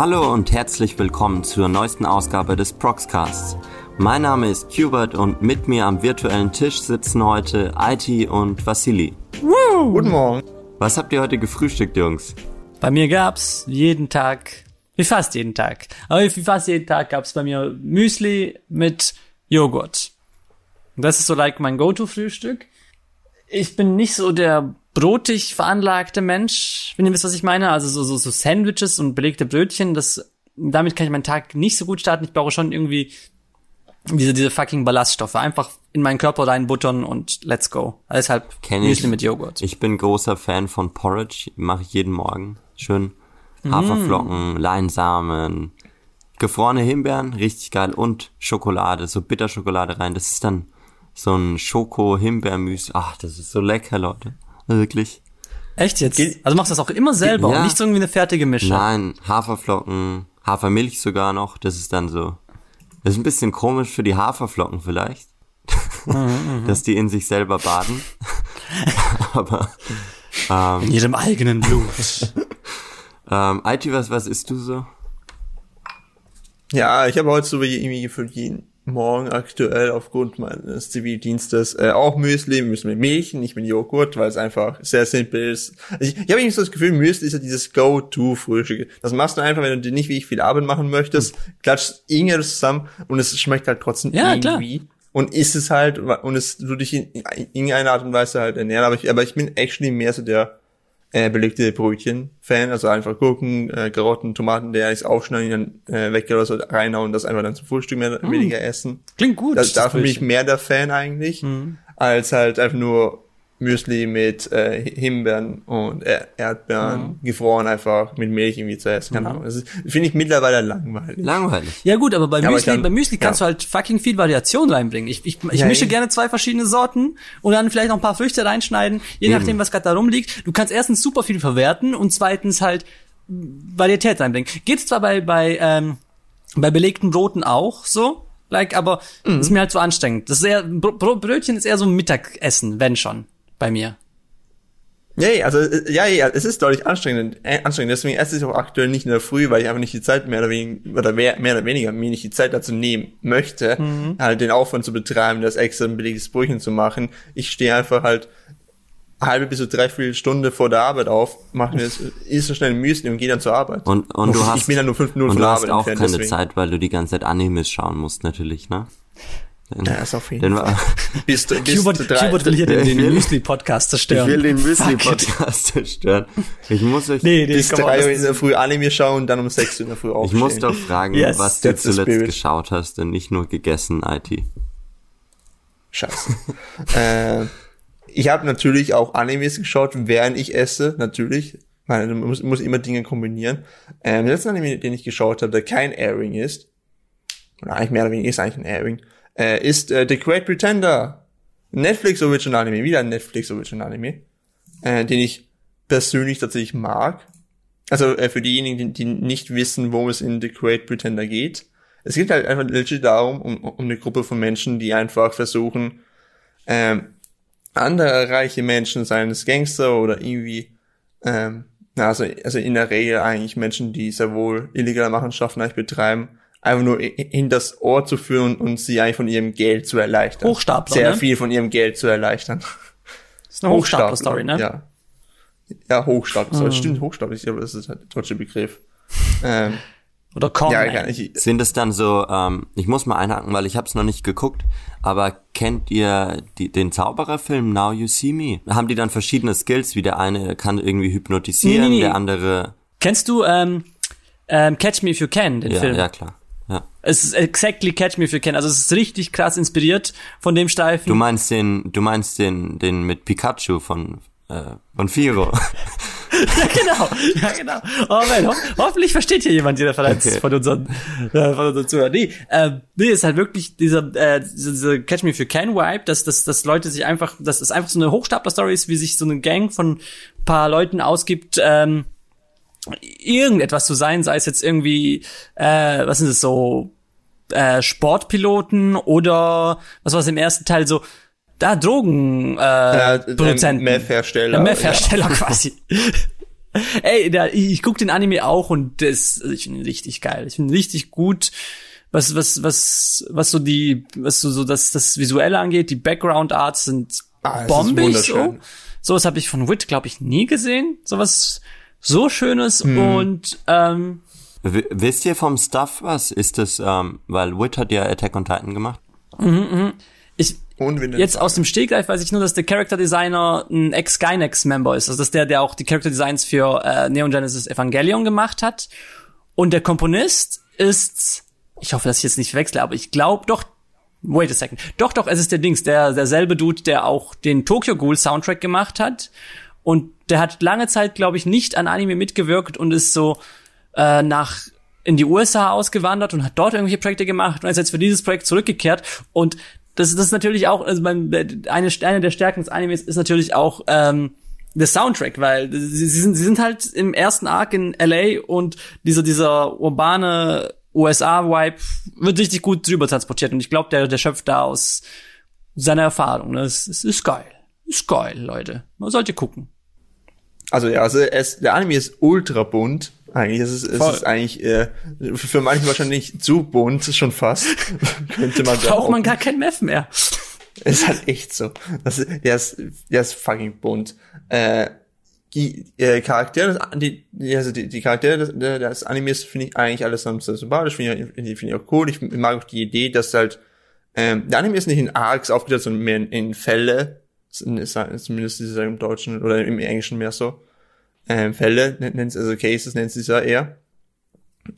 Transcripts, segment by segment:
Hallo und herzlich willkommen zur neuesten Ausgabe des Proxcasts. Mein Name ist Hubert und mit mir am virtuellen Tisch sitzen heute IT und Vassili. Woo! Guten Morgen. Was habt ihr heute gefrühstückt, Jungs? Bei mir gab's jeden Tag, wie fast jeden Tag, aber wie fast jeden Tag gab's bei mir Müsli mit Joghurt. Das ist so like mein Go-To-Frühstück. Ich bin nicht so der brotig veranlagte Mensch, wenn ihr wisst, was ich meine. Also so, so, so Sandwiches und belegte Brötchen, das, damit kann ich meinen Tag nicht so gut starten. Ich brauche schon irgendwie diese, diese fucking Ballaststoffe. Einfach in meinen Körper reinbuttern und let's go. Deshalb Kenn Müsli ich. mit Joghurt. Ich bin großer Fan von Porridge, mache ich jeden Morgen. Schön Haferflocken, Leinsamen, gefrorene Himbeeren, richtig geil und Schokolade, so Bitterschokolade rein. Das ist dann so ein Schoko-Himbeermüs. Ach, das ist so lecker, Leute. Wirklich. Echt jetzt? Also machst du das auch immer selber Ja. und nicht so irgendwie eine fertige Mische? Nein, Haferflocken, Hafermilch sogar noch. Das ist dann so. Das ist ein bisschen komisch für die Haferflocken vielleicht. dass die in sich selber baden. Aber In ihrem eigenen Blut. ähm, IT, was, was isst du so? Ja, ich habe heute so wie irgendwie für jeden Morgen aktuell aufgrund meines Zivildienstes äh, auch Müsli, Müsli mit Milch, nicht mit Joghurt, weil es einfach sehr simpel ist. Also ich ich habe irgendwie so das Gefühl, Müsli ist ja dieses Go-To-Frühstück. Das machst du einfach, wenn du dir nicht wirklich viel Arbeit machen möchtest, klatscht irgendwas zusammen und es schmeckt halt trotzdem Ja, klar. irgendwie. Und isst es halt und es du dich in irgendeiner Art und Weise halt ernähren. Aber ich, aber ich bin actually mehr so der äh, belegte Brötchen-Fan, also einfach Gurken, äh, Karotten, Tomaten, der ich aufschneiden, dann äh, weg oder so reinhauen und das einfach dann zum Frühstück mehr oder weniger essen. Klingt gut. Das, das dafür bin ich mehr der Fan eigentlich, als halt einfach nur Müsli mit äh, Himbeeren und äh, Erdbeeren gefroren einfach mit Milch irgendwie zu essen. Keine Ahnung. Das finde ich mittlerweile langweilig. Langweilig. Ja gut, aber bei Ja, aber Müsli, kann- bei Müsli kannst ja. du halt fucking viel Variation reinbringen. Ich, ich, ich Ja, mische gerne zwei verschiedene Sorten und dann vielleicht noch ein paar Früchte reinschneiden, je Eben. nachdem, was gerade da rumliegt. Du kannst erstens super viel verwerten und zweitens halt Varietät reinbringen. Geht zwar bei, bei, ähm, bei belegten Broten auch so, like, aber Mhm. ist mir halt so anstrengend. Das ist eher, Br Br Brötchen ist eher so ein Mittagessen, wenn schon, bei mir. Ja, ja, also äh, ja, ja, es ist deutlich anstrengend, äh, anstrengend. Deswegen esse ich auch aktuell nicht in der Früh, weil ich einfach nicht die Zeit mehr oder weniger oder mehr, mehr oder weniger mir nicht die Zeit dazu nehmen möchte, halt den Aufwand zu betreiben, das extra ein belegtes Brötchen zu machen. Ich stehe einfach halt halbe bis zu dreiviertel Stunde vor der Arbeit auf, mache mir das, isst so schnell Müsli und gehe dann zur Arbeit. Und, und du ich hast, bin dann nur fünf Minuten und von du der hast Arbeit auch entfernt, keine deswegen. Zeit, weil du die ganze Zeit Animes schauen musst, natürlich, ne? Ist auf jeden Fall. Bis, bis Hubert, drei, Hubert will hier den, Ich den Müsli-Podcast ich zerstören. will den. Müsli-Podcast zerstören. Ich muss euch, Nee, nee, bis drei das Uhr in der Früh Anime schauen und dann um sechs Uhr in der Früh ich aufstehen. muss doch fragen, Yes, was du zuletzt spirit. geschaut hast und nicht nur gegessen, IT. Scheiße. äh, ich habe natürlich auch Animes geschaut, während ich esse, natürlich. Ich man muss, muss immer Dinge kombinieren. Ähm, der letzte Anime, den ich geschaut habe, der kein Airing ist, oder eigentlich mehr oder weniger ist eigentlich ein Airing, äh, ist äh, The Great Pretender. Netflix Original Anime, wieder ein Netflix Original Anime, äh, den ich persönlich tatsächlich mag. Also äh, für diejenigen, die, die nicht wissen, worum es in The Great Pretender geht. Es geht halt einfach legit darum, um, um eine Gruppe von Menschen, die einfach versuchen, ähm, andere reiche Menschen, seien es Gangster oder irgendwie, ähm, na, also, also in der Regel eigentlich Menschen, die sehr wohl illegale Machenschaften eigentlich betreiben, einfach nur in das Ohr zu führen und sie eigentlich von ihrem Geld zu erleichtern. Hochstapler, Sehr ne? viel von ihrem Geld zu erleichtern. Das ist eine Hochstapler-Story, ne? Ja. Ja, Hochstapler. Das stimmt, Hochstapler. Ich glaube, das ist halt der deutsche Begriff. Ähm, Oder Con ja, kann ich, Sind es dann so, ähm, ich muss mal einhaken, weil ich habe es noch nicht geguckt, aber kennt ihr die, den Zaubererfilm Now You See Me? Haben die dann verschiedene Skills, wie der eine kann irgendwie hypnotisieren, Nee, nee, nee. der andere... Kennst du ähm, ähm, Catch Me If You Can, den Ja, Film? ja klar. Ja. Es ist exactly Catch Me If You Can. Also es ist richtig krass inspiriert von dem Streifen. Du meinst den, du meinst den, den mit Pikachu von, äh, von Firo. ja, genau. Ja, genau. Oh man, ho hoffentlich versteht hier jemand die Referenz Okay. von unseren, äh, von unseren Zuhörern. Nee, äh, nee, ist halt wirklich dieser, äh, diese, Catch Me If You Can Vibe, dass, dass, dass Leute sich einfach, dass es einfach so eine Hochstapler-Story ist, wie sich so eine Gang von ein paar Leuten ausgibt, ähm, irgendetwas zu sein, sei es jetzt irgendwie, äh, was sind es so, äh, Sportpiloten oder was war es im ersten Teil so, da Drogen äh, äh, Produzenten. Meth-Hersteller. Ja, Meth-Hersteller quasi. Ey, der, ich, guck den Anime auch und das, ich finde richtig geil. Ich finde richtig gut. Was, was, was, was so die, was so, so das, das Visuelle angeht, die Background Arts sind Ah, bombig so. Sowas habe ich von Wit, glaube ich, nie gesehen. Sowas so Schönes und ähm, W wisst ihr vom Stuff was? Ist das, ähm, weil Wit hat ja Attack on Titan gemacht. ich, Und wenn Jetzt aus dem Stegreif weiß ich nur, dass der Character Designer ein Ex-Gynex-Member ist. Also dass der, der auch die Character Designs für äh, Neon Genesis Evangelion gemacht hat. Und der Komponist ist, ich hoffe, dass ich jetzt nicht verwechsle, aber ich glaube doch, wait a second. Doch, doch, es ist der Dings, der, derselbe Dude, der auch den Tokyo Ghoul Soundtrack gemacht hat. Und der hat lange Zeit, glaube ich, nicht an Anime mitgewirkt und ist so äh, nach in die USA ausgewandert und hat dort irgendwelche Projekte gemacht und ist jetzt für dieses Projekt zurückgekehrt. Und das, das ist natürlich auch, also beim, eine, eine der Stärken des Animes ist natürlich auch ähm, der Soundtrack, weil sie, sie, sind, sie sind halt im ersten Arc in LA und dieser, dieser urbane USA-Vibe wird richtig gut drüber transportiert. Und ich glaube, der, der schöpft da aus seiner Erfahrung. Ne? Es, es ist geil. Ist geil, Leute. Man sollte gucken. Also ja, also es, der Anime ist ultra bunt. Eigentlich es ist es Voll. ist eigentlich äh, für manche wahrscheinlich zu bunt schon fast. Könnte man Braucht man gar kein Meth mehr. Es ist halt echt so. Das, ist- der ist der ist fucking bunt. Äh, die äh, Charaktere, des- die, also die, die Charaktere des, des Animes finde ich eigentlich alles sehr sympathisch, finde ich, finde ich finde ich auch cool. Ich mag auch die Idee, dass halt ähm, der Anime ist nicht in Arcs aufgeteilt, sondern mehr in, in Fälle. Zumindest ist es im Deutschen oder im Englischen mehr so. Ähm, Fälle also Cases nennt es ja eher.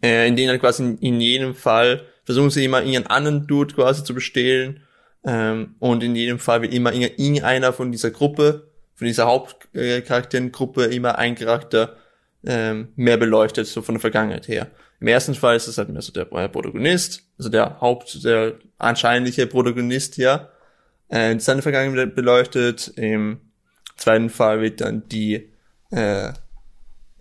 Äh, in denen halt quasi in, in jedem Fall versuchen sie immer ihren anderen Dude quasi zu bestehlen. Ähm, und in jedem Fall wird immer irgend- irgendeiner von dieser Gruppe, von dieser Hauptcharakterengruppe immer ein Charakter ähm, mehr beleuchtet, so von der Vergangenheit her. Im ersten Fall ist es halt mehr so der äh, Protagonist, also der Haupt, der anscheinliche Protagonist, ja, äh, seine Vergangenheit beleuchtet. Im zweiten Fall wird dann die äh,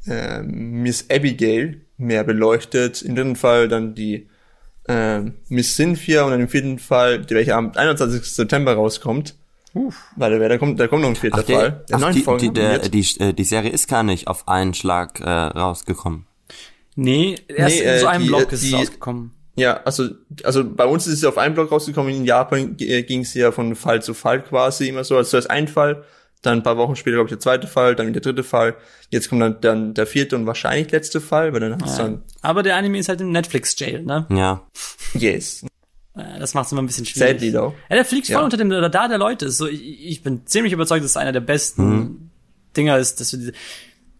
äh, Miss Abigail mehr beleuchtet. Im dritten Fall dann die ähm, Miss Cynthia und dann im vierten Fall, die welche am 21. September rauskommt. Weil da, da kommt, da kommt noch ein vierter Ach, der, Fall. Der ach, die, Folgen die, der, die, äh, die Serie ist gar nicht auf einen Schlag äh, rausgekommen. Nee, erst Nee, in so äh, einem die, Block äh, ist es die- rausgekommen. Ja, also, also bei uns ist es auf einen Block rausgekommen, in Japan äh, ging es ja von Fall zu Fall quasi immer so. Also zuerst ein Fall, dann ein paar Wochen später, glaube ich, der zweite Fall, dann wieder der dritte Fall. Jetzt kommt dann, dann der vierte und wahrscheinlich letzte Fall, weil dann hast du dann, Aber der Anime ist halt im Netflix-Jail, ne? Ja. yes, Äh, Das macht es immer ein bisschen schwierig. sadly though. Ja, der fliegt voll Ja. unter dem Radar der Leute. So, ich, ich bin ziemlich überzeugt, dass es einer der besten Dinger ist, dass wir diese,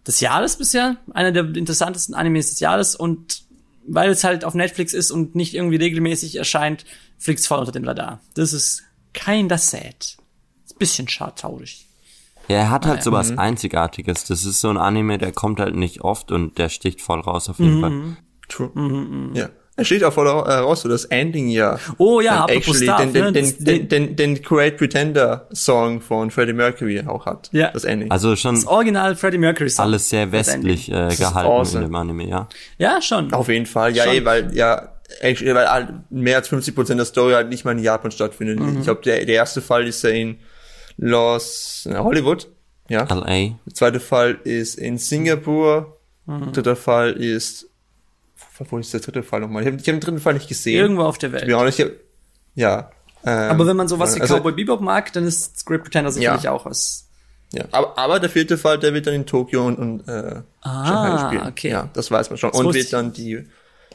des Jahres bisher, einer der interessantesten Animes des Jahres und weil es halt auf Netflix ist und nicht irgendwie regelmäßig erscheint, fliegt es voll unter dem Radar. Das ist kein das sad. Ist ein bisschen schade, traurig. Ja, er hat halt ja. sowas Einzigartiges. Das ist so ein Anime, der kommt halt nicht oft und der sticht voll raus auf jeden Fall. True. Ja. Es steht auch voll heraus, so das Ending ja. Oh ja, apropos actually Stuff, den, den, ne, den, das- den, den, den Great Pretender Song von Freddie Mercury auch hat. Ja. Das Ending. Also schon Das Original Freddie Mercury Song. alles sehr westlich äh, gehalten awesome. in dem Anime, ja. Ja, schon. Auf jeden Fall, ja, Schon. eh, weil ja, actually, weil halt mehr als 50 Prozent der Story halt nicht mal in Japan stattfindet. Mhm. Ich glaube, der, der erste Fall ist ja in Los äh, Hollywood, ja. LA. Der zweite Fall ist in Singapur. Mhm. Dritter Fall ist, wo ist der dritte Fall nochmal? Ich habe hab den dritten Fall nicht gesehen. Irgendwo auf der Welt. Ja, ich hab, ja. Ähm, Aber wenn man sowas wie also, Cowboy Bebop mag, dann ist Great Pretender sicherlich auch was. Ja, aber, aber der vierte Fall, der wird dann in Tokio und, und äh, Shanghai spielen. okay. Ja, das weiß man schon. Das und wird dann die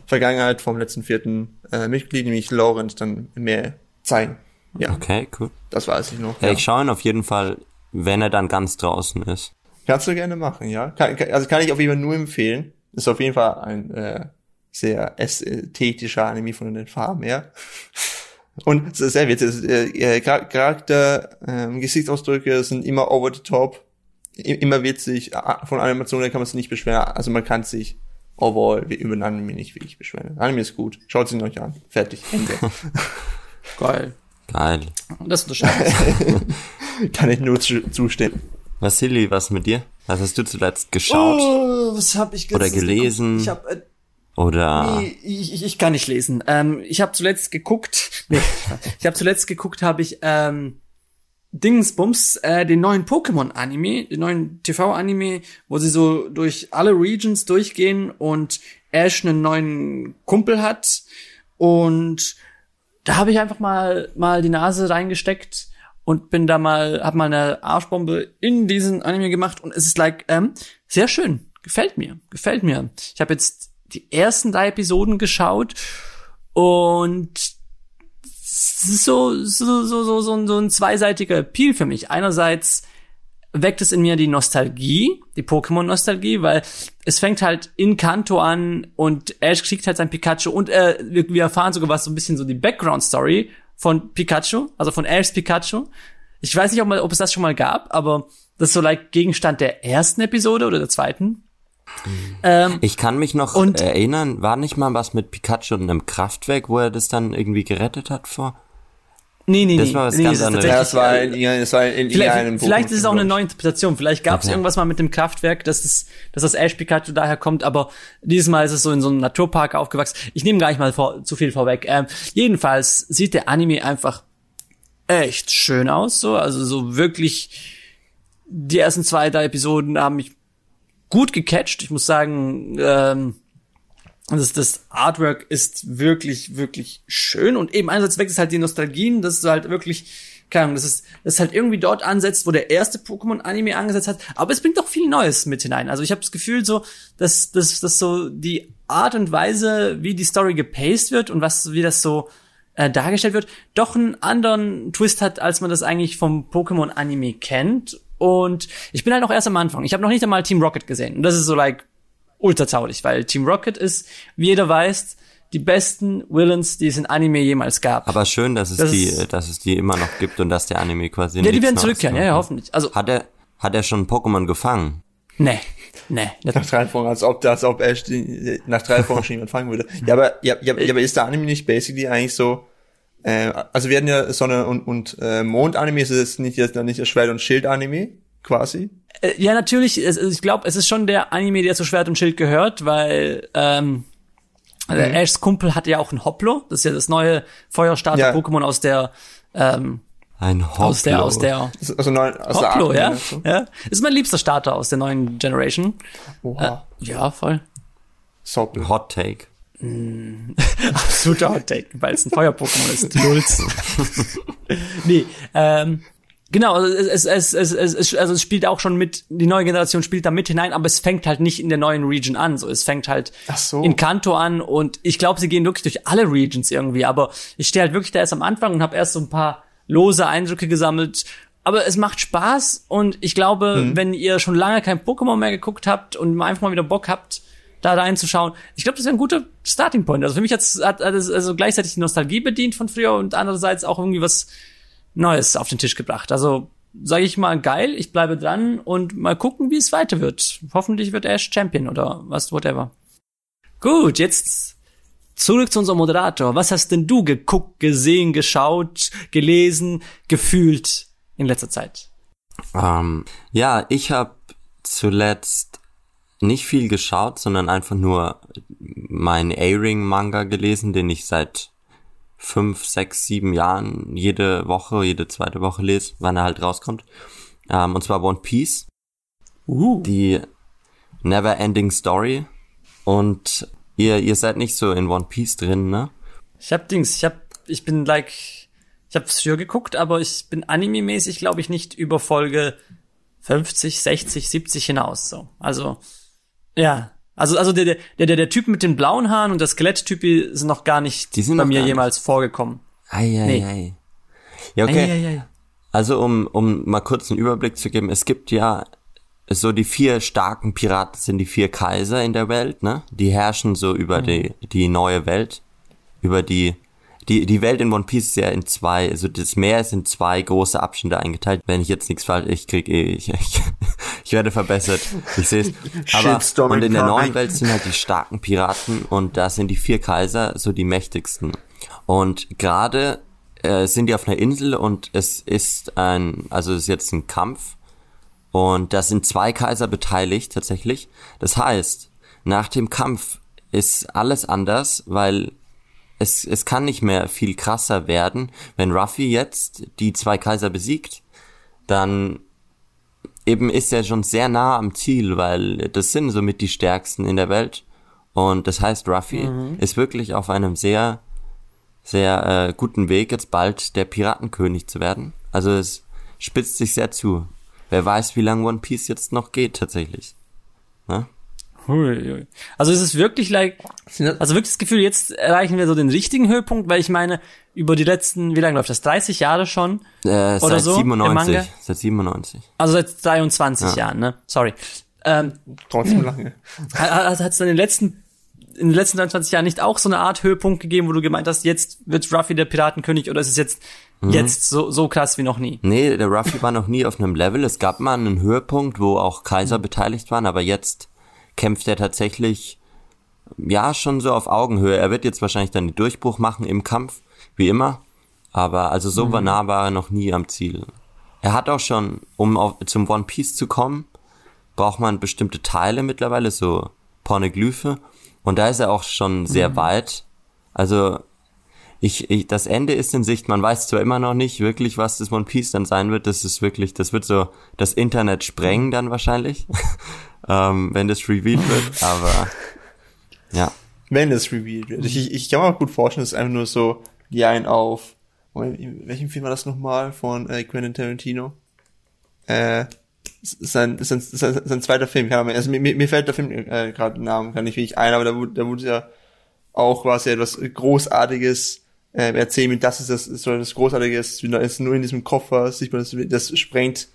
Vergangenheit vom letzten vierten äh, Mitglied, nämlich Laurent, dann mehr zeigen. Ja, Okay, cool. das weiß ich noch. Ja, Ja. ich schaue ihn auf jeden Fall, wenn er dann ganz draußen ist. Kannst du gerne machen, ja. Kann, kann, also kann ich auf jeden Fall nur empfehlen. Ist auf jeden Fall ein äh, sehr ästhetischer Anime von den Farben her. Und es ist sehr witzig. Äh, äh, Char- Charakter, ähm, Gesichtsausdrücke sind immer over the top, I immer witzig. Von Animationen kann man sich nicht beschweren. Also man kann sich overall wie über den Anime nicht wirklich beschweren. Anime ist gut. Schaut ihn euch an. Fertig. Ende. Geil. Geil. Das unterscheidet kann ich nur zu, zustimmen. Vasili, was mit dir? Was hast du zuletzt geschaut? Oh, was hab ich Oder gelesen? Ich hab, äh, Oder nee, ich, ich, kann nicht lesen. Ähm, ich habe zuletzt geguckt. Nee, ich habe zuletzt geguckt, habe ich ähm, Dingsbums, äh, den neuen Pokémon-Anime, den neuen TV-Anime, wo sie so durch alle Regions durchgehen und Ash einen neuen Kumpel hat. Und da habe ich einfach mal, mal die Nase reingesteckt und bin da mal, hab mal eine Arschbombe in diesen Anime gemacht und es ist like, ähm, sehr schön. Gefällt mir, gefällt mir. Ich habe jetzt die ersten drei Episoden geschaut und so, so, so, so, so, so ein zweiseitiger Appeal für mich. Einerseits weckt es in mir die Nostalgie, die Pokémon-Nostalgie, weil es fängt halt in Kanto an und Ash kriegt halt sein Pikachu und äh, wir, wir erfahren sogar was so ein bisschen so die Background-Story von Pikachu, also von Ashs Pikachu. Ich weiß nicht, ob, mal, ob es das schon mal gab, aber das ist so like Gegenstand der ersten Episode oder der zweiten. Ähm, ich kann mich noch erinnern, war nicht mal was mit Pikachu und einem Kraftwerk, wo er das dann irgendwie gerettet hat vor? Nee, nee, das war was nee, ganz das anderes. Ja, das war in, das war in Vielleicht, irgendeinem vielleicht ist es auch eine neue Interpretation. Vielleicht gab es Okay. irgendwas mal mit dem Kraftwerk, dass das, dass das Ash Pikachu daher kommt, aber dieses Mal ist es so in so einem Naturpark aufgewachsen. Ich nehme gar nicht mal vor, zu viel vorweg. Ähm, jedenfalls sieht der Anime einfach echt schön aus, so, also so wirklich die ersten zwei, drei Episoden haben mich gut gecatcht. Ich muss sagen, ähm, das, das Artwork ist wirklich, wirklich schön und eben einerseits weckt es halt die Nostalgien, dass du halt wirklich, keine Ahnung, das ist, das ist halt irgendwie dort ansetzt, wo der erste Pokémon-Anime angesetzt hat, aber es bringt auch viel Neues mit hinein. Also ich habe das Gefühl so, dass, dass, dass so die Art und Weise, wie die Story gepaced wird und was, wie das so äh, dargestellt wird, doch einen anderen Twist hat, als man das eigentlich vom Pokémon-Anime kennt. Und ich bin halt noch erst am Anfang. Ich habe noch nicht einmal Team Rocket gesehen. Und das ist so like ultra zauberlich, weil Team Rocket ist, wie jeder weiß, die besten Villains, die es in Anime jemals gab. Aber schön, dass es Das die, ist- dass es die immer noch gibt und dass der Anime quasi ja, die werden zurückkehren, ja, ja, hoffentlich. Also, Hat er, hat er schon Pokémon gefangen? nee, nee. Das, Nach drei Folgen, als ob, als ob Ash die, nach drei Folgen schon jemand fangen würde. Ja, aber, ja, ja, ja, aber ist der Anime nicht basically eigentlich so, äh, also wir hatten ja Sonne und, und äh, Mond-Anime, ist es nicht jetzt nicht das Schwert- und Schild-Anime, quasi? äh, ja, natürlich, es, ich glaube, es ist schon der Anime, der zu Schwert und Schild gehört, weil ähm, also Mhm. Ashs Kumpel hatte ja auch ein Hoplo, das ist ja das neue Feuerstarter-Pokémon aus der ähm, Ein Hoplo. aus der aus der Also neun, aus der Hoplo, achten ja? Ja. Ist mein liebster Starter aus der neuen Generation. Oha, Ja, voll. Soppel. Hot Take. Absoluter Hot Take, weil es ein Feuer-Pokémon ist. Lulz. nee, ähm, genau, also es, es, es, es, es, also es spielt auch schon mit, die neue Generation spielt da mit hinein, aber es fängt halt nicht in der neuen Region an. So, es fängt halt so. in Kanto an und ich glaube, sie gehen wirklich durch alle Regions irgendwie, aber ich stehe halt wirklich da erst am Anfang und habe erst so ein paar lose Eindrücke gesammelt. Aber es macht Spaß und ich glaube, wenn ihr schon lange kein Pokémon mehr geguckt habt und einfach mal wieder Bock habt, da reinzuschauen. Ich glaube, das wäre ein guter Starting Point. Also für mich hat, hat es also gleichzeitig die Nostalgie bedient von früher und andererseits auch irgendwie was Neues auf den Tisch gebracht. Also sage ich mal geil, ich bleibe dran und mal gucken, wie es weiter wird. Hoffentlich wird Ash Champion oder was, whatever. Gut, jetzt zurück zu unserem Moderator. Was hast denn du geguckt, gesehen, geschaut, gelesen, gefühlt in letzter Zeit? Ähm, ja, ich habe zuletzt nicht viel geschaut, sondern einfach nur meinen A-Ring-Manga gelesen, den ich seit fünf, sechs, sieben Jahren jede Woche, jede zweite Woche lese, wann er halt rauskommt. Ähm, und zwar One Piece, Uh. die Never Ending Story. Und ihr, ihr seid nicht so in One Piece drin, ne? Ich hab Dings, ich hab, ich bin like, ich hab früher geguckt, aber ich bin anime-mäßig, glaube ich, nicht über Folge 50, 60, 70 hinaus, so. Also, ja. Also, also der, der, der, der Typ mit den blauen Haaren und der Skeletttypi sind noch gar nicht Die sind bei mir gar nicht. jemals vorgekommen. Ei, ei, Nee. ei. Ja, okay. Ei, ei, ei. Also um, um mal kurz einen Überblick zu geben, es gibt ja so die vier starken Piraten sind die vier Kaiser in der Welt, ne? Die herrschen so über die, die neue Welt, über die, die, die Welt in One Piece ist ja in zwei, also das Meer ist in zwei große Abschnitte eingeteilt. Wenn ich jetzt nichts falsch, ich krieg eh, ich, ich, ich werde verbessert, ich sehe es. Aber, und in der neuen Welt sind halt die starken Piraten und da sind die vier Kaiser so die mächtigsten. Und gerade äh, sind die auf einer Insel und es ist ein, also es ist jetzt ein Kampf und da sind zwei Kaiser beteiligt tatsächlich. Das heißt, nach dem Kampf ist alles anders, weil es, es kann nicht mehr viel krasser werden. Wenn Ruffy jetzt die zwei Kaiser besiegt, dann eben ist er schon sehr nah am Ziel, weil das sind somit die stärksten in der Welt. Und das heißt, Ruffy ist wirklich auf einem sehr, sehr äh, guten Weg, jetzt bald der Piratenkönig zu werden. Also es spitzt sich sehr zu. Wer weiß, wie lange One Piece jetzt noch geht tatsächlich. Ne? Hui, hui. Also es ist wirklich like, also wirklich das Gefühl, jetzt erreichen wir so den richtigen Höhepunkt, weil ich meine, über die letzten, wie lange läuft das? 30 Jahre schon? Äh, Oder seit so, im Manga? 97. Seit 97. Also seit 23 Jahren, ne? Sorry. Ähm, Trotzdem lange. hat es dann in den letzten in den letzten 23 Jahren nicht auch so eine Art Höhepunkt gegeben, wo du gemeint hast, jetzt wird Ruffy der Piratenkönig oder ist es jetzt jetzt so so krass wie noch nie? Nee, der Ruffy war noch nie auf einem Level. Es gab mal einen Höhepunkt, wo auch Kaiser beteiligt waren, aber jetzt kämpft er tatsächlich, ja, schon so auf Augenhöhe. Er wird jetzt wahrscheinlich dann den Durchbruch machen im Kampf, wie immer. Aber also so nah war er noch nie am Ziel. Er hat auch schon, um auf, zum One Piece zu kommen, braucht man bestimmte Teile mittlerweile, so Pornoglyphe. Und da ist er auch schon sehr weit. Also ich, ich, das Ende ist in Sicht. Man weiß zwar immer noch nicht wirklich, was das One Piece dann sein wird. Das ist wirklich, das wird so das Internet sprengen dann wahrscheinlich, ähm, wenn das revealed wird. Aber ja, Wenn es revealed wird. Ich, ich, kann mir auch gut vorstellen, dass es einfach nur so die einen auf, in welchem Film war das nochmal von äh, Quentin Tarantino? Äh, sein, sein, sein, sein zweiter Film, kann man, also mir, mir fällt der Film äh, gerade den Namen, kann ich wirklich ein, aber da wurde, da wurde ja auch quasi etwas Großartiges äh, erzählen, das ist das, so etwas Großartiges, ist nur in diesem Koffer, sieht man, das, das sprengt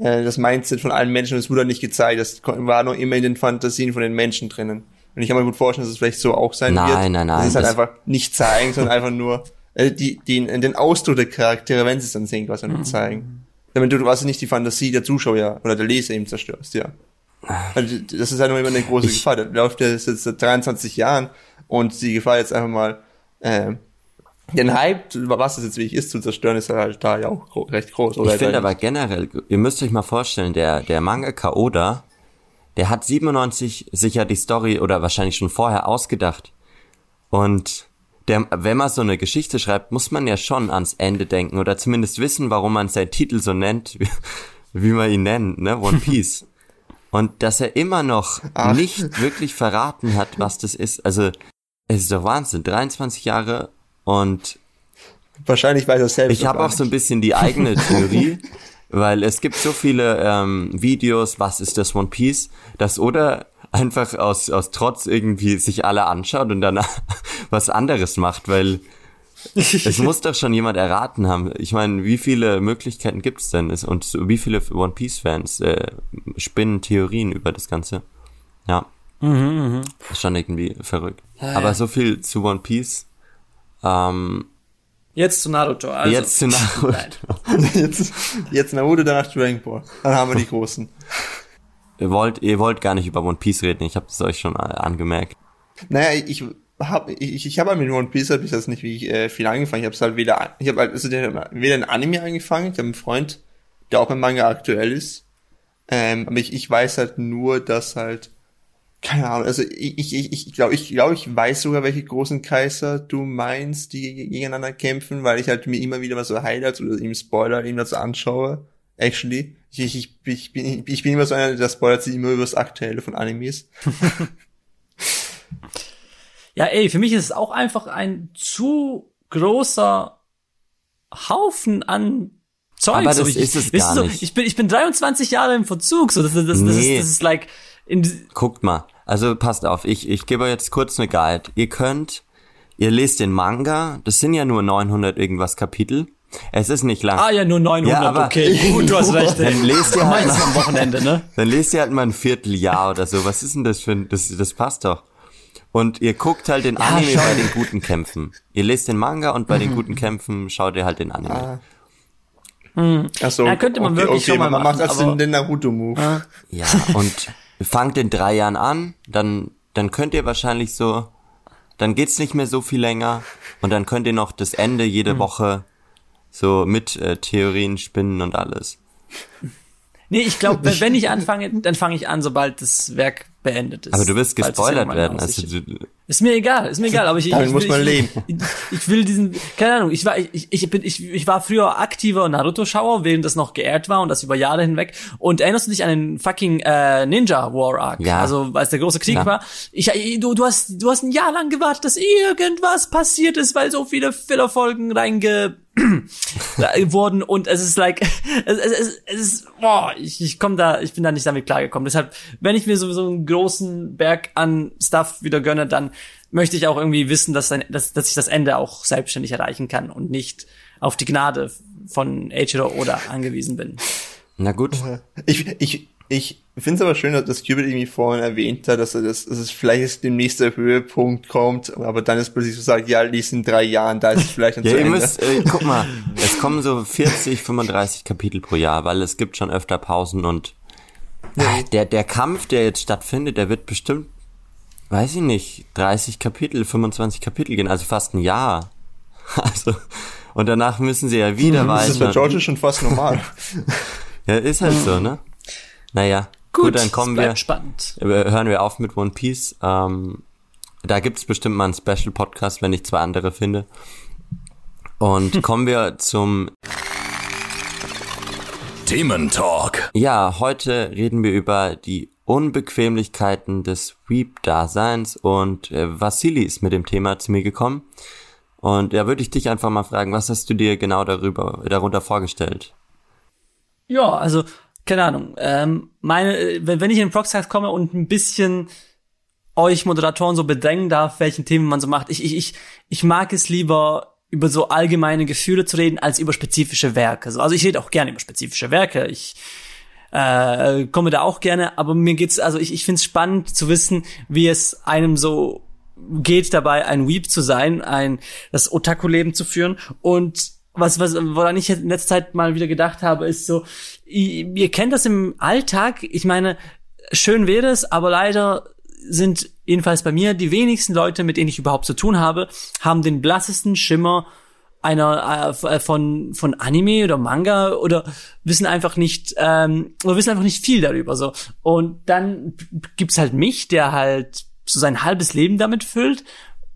äh, das Mindset von allen Menschen, das wurde nicht gezeigt, das war noch immer in den Fantasien von den Menschen drinnen. Und ich kann mir gut vorstellen, dass es vielleicht so auch sein Nein, wird. nein, nein, Das ist halt das- einfach nicht zeigen, sondern einfach nur äh, die, den, den Ausdruck der Charaktere, wenn sie es dann sehen, quasi nur zeigen. Damit du quasi nicht die Fantasie der Zuschauer oder der Leser eben zerstörst, ja. Also, das ist halt nur immer eine große Ich- Gefahr. Der läuft ja jetzt seit 23 Jahren und die Gefahr jetzt einfach mal, ähm, den Hype, was es jetzt wirklich ist, zu zerstören, ist halt da ja auch recht groß. Oder ich finde aber generell, ihr müsst euch mal vorstellen, der, der Mangaka Oda, der hat 97 sicher die Story oder wahrscheinlich schon vorher ausgedacht. Und der, wenn man so eine Geschichte schreibt, muss man ja schon ans Ende denken oder zumindest wissen, warum man seinen Titel so nennt, wie, wie man ihn nennt, ne, One Piece. Und dass er immer noch Ach. nicht wirklich verraten hat, was das ist. Also, es ist doch Wahnsinn. 23 Jahre und wahrscheinlich weiß er selbst. ich habe auch so ein bisschen die eigene Theorie, weil es gibt so viele ähm, Videos, was ist das One Piece, dass oder einfach aus, aus Trotz irgendwie sich alle anschaut und dann was anderes macht, weil es muss doch schon jemand erraten haben. Ich meine, wie viele Möglichkeiten denn? Es- Und so- wie viele One Piece Fans äh, spinnen Theorien über das Ganze? Ja. Ist schon irgendwie verrückt. Aber so viel zu One Piece. Ähm, Jetzt zu Naruto. Also, jetzt zu Naruto. Jetzt, jetzt Naruto, danach Dragon Ball. Dann haben wir die großen. Ihr wollt, ihr wollt gar nicht über One Piece reden, ich habe es euch schon äh, angemerkt. Naja, ich habe ich, ich habe halt mit One Piece hab ich das nicht wie äh, viel angefangen. Ich habe halt weder ich habe halt also der, weder ein Anime angefangen. Ich habe einen Freund, der auch beim Manga aktuell ist. Ähm, aber ich, ich weiß halt nur, dass halt keine Ahnung. Also ich ich ich ich glaube ich glaube ich weiß sogar welche großen Kaiser du meinst, die gegeneinander kämpfen, weil ich halt mir immer wieder mal so Highlights oder eben Spoiler eben dazu anschaue. Actually, ich, ich, ich, bin, ich bin immer so einer, der spoilert sich immer über das Aktuelle von Animes. Ja, ey, für mich ist es auch einfach ein zu großer Haufen an Zeug. Aber so, das ich, ist es gar so, nicht. Ich bin, ich bin 23 Jahre im Verzug, so, das, das, das, das, ist, Nee. das ist like, Guckt mal, also passt auf, ich, ich gebe euch jetzt kurz eine Guide. Ihr könnt, ihr lest den Manga, das sind ja nur 900 irgendwas Kapitel. Es ist nicht lang. ah ja, nur 900, Ja, aber- okay, gut, du hast recht. ey. Dann lest ihr halt Meistens am Wochenende, ne? Dann lest ihr halt mal ein Vierteljahr oder so. Was ist denn das für ein, das, das passt doch. Und ihr guckt halt den Anime schon. bei den guten Kämpfen. Ihr lest den Manga und bei den guten Kämpfen schaut ihr halt den Anime. Ach so, Ja, könnte man okay, wirklich okay, schon mal man macht machen, also aber- den, den Naruto-Move. Ja, und fangt in drei Jahren an, dann, dann könnt ihr wahrscheinlich so, dann geht's nicht mehr so viel länger und dann könnt ihr noch das Ende jede Hm. Woche so mit äh, Theorien spinnen und alles. Nee, ich glaube, wenn, ich anfange, dann fange ich an, sobald das Werk beendet ist. Aber du wirst gespoilert werden. Also du, Ist mir egal, ist mir egal, aber ich, Damit ich, muss will, man ich, leben. Ich, ich will diesen, keine Ahnung, ich war, ich, ich bin, ich, ich war früher aktiver Naruto-Schauer, während das noch geehrt war und das über Jahre hinweg. Und erinnerst du dich an den fucking äh, Ninja War Arc? Ja. Also als der große Krieg Ja. war. Ich, ich- du, du hast, du hast ein Jahr lang gewartet, dass irgendwas passiert ist, weil so viele Fillerfolgen reinge wurden und es ist like es, es, es, es ist boah, ich, ich komme da ich bin da nicht damit klargekommen deshalb wenn ich mir sowieso einen großen Berg an Stuff wieder gönne dann möchte ich auch irgendwie wissen dass, ein, dass, dass ich das Ende auch selbstständig erreichen kann und nicht auf die Gnade von Eiichiro Oda angewiesen bin Na gut. Ich, ich, ich finde es aber schön, dass Cupid irgendwie vorhin erwähnt hat, dass er das, dass es vielleicht demnächst der Höhepunkt kommt, aber dann ist plötzlich so sagt, ja, die sind drei Jahren, da ist es vielleicht dann Ja, zu ihr Ende. müsst, äh, guck mal, es kommen so 40, 35 Kapitel pro Jahr, weil es gibt schon öfter Pausen und äh, der, der Kampf, der jetzt stattfindet, der wird bestimmt, weiß ich nicht, 30 Kapitel, 25 Kapitel gehen, also fast ein Jahr. Also, und danach müssen sie ja wieder das ist bei weiter. George schon fast normal. Ja, ist halt so, ne? Naja, gut, dann kommen wir, spannend äh, hören wir auf mit One Piece. Ähm, da gibt's bestimmt mal einen Special-Podcast, wenn ich zwei andere finde. Und kommen wir zum Thementalk. Ja, heute reden wir über die Unbequemlichkeiten des Weep-Daseins und äh, Vassili ist mit dem Thema zu mir gekommen. Und ja, würde ich dich einfach mal fragen, was hast du dir genau darüber, darunter vorgestellt? Ja, also, keine Ahnung. Ähm, meine, äh, wenn, wenn ich in den Proxcast komme und ein bisschen euch Moderatoren so bedrängen darf, welchen Themen man so macht, ich, ich, ich, ich mag es lieber, über so allgemeine Gefühle zu reden, als über spezifische Werke. So, Also ich rede auch gerne über spezifische Werke. Ich äh, komme da auch gerne, aber mir geht's, also ich, ich finde es spannend zu wissen, wie es einem so geht dabei, ein Weep zu sein, ein das Otaku-Leben zu führen. Und was, was, woran ich in letzter Zeit mal wieder gedacht habe, ist so, ihr, ihr kennt das im Alltag, ich meine, schön wäre es, aber leider sind jedenfalls bei mir die wenigsten Leute, mit denen ich überhaupt zu tun habe, haben den blassesten Schimmer einer äh, von von Anime oder Manga oder wissen einfach nicht ähm, oder wissen einfach nicht viel darüber so. Und dann gibt's halt mich der halt so sein halbes Leben damit füllt.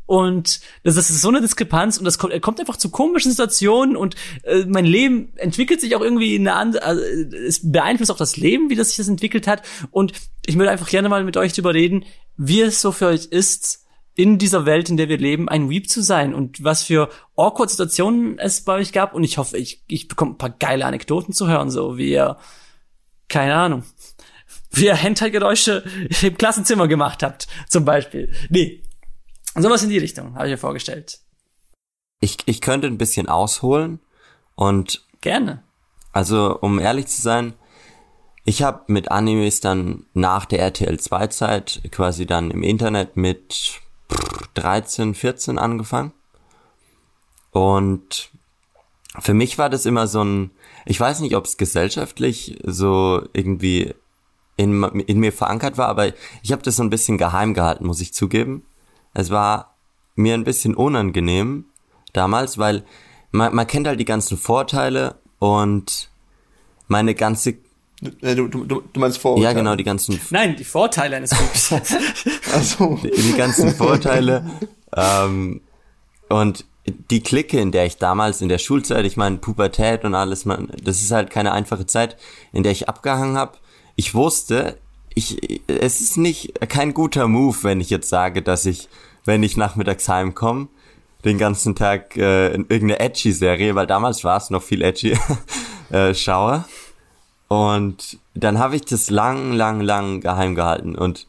Und das ist so eine Diskrepanz und das kommt, kommt einfach zu komischen Situationen und äh, mein Leben entwickelt sich auch irgendwie in eine andere, also, es beeinflusst auch das Leben, wie das sich das entwickelt hat. Und ich würde einfach gerne mal mit euch drüber reden, wie es so für euch ist, in dieser Welt, in der wir leben, ein Weep zu sein und was für awkward Situationen es bei euch gab und ich hoffe, ich, ich bekomme ein paar geile Anekdoten zu hören, so wie ihr, keine Ahnung, wie ihr Hentai-Geräusche im Klassenzimmer gemacht habt, zum Beispiel. Nee, sowas in die Richtung, habe ich mir vorgestellt. Ich, ich könnte ein bisschen ausholen und Gerne. also um ehrlich zu sein, ich habe mit Animes dann nach der RTL 2 Zeit quasi dann im Internet mit 13, 14 angefangen. Und für mich war das immer so ein, ich weiß nicht, ob es gesellschaftlich so irgendwie in, in mir verankert war, aber ich habe das so ein bisschen geheim gehalten, muss ich zugeben. Es war mir ein bisschen unangenehm damals, weil man, man kennt halt die ganzen Vorteile und meine ganze, Du, du, du du meinst Vorurteile? ja genau, die ganzen Nein, die Vorteile eines Weeps. Also, die ganzen Vorteile. ähm, und die Clique, in der ich damals in der Schulzeit, ich meine Pubertät und alles, man, das ist halt keine einfache Zeit, in der ich abgehangen habe. Ich wusste, ich, es ist nicht kein guter Move, wenn ich jetzt sage, dass ich, wenn ich nachmittags heimkomme, den ganzen Tag äh, in irgendeine edgy Serie, weil damals war es noch viel edgy, äh, schaue. Und dann habe ich das lang, lang, lang geheim gehalten und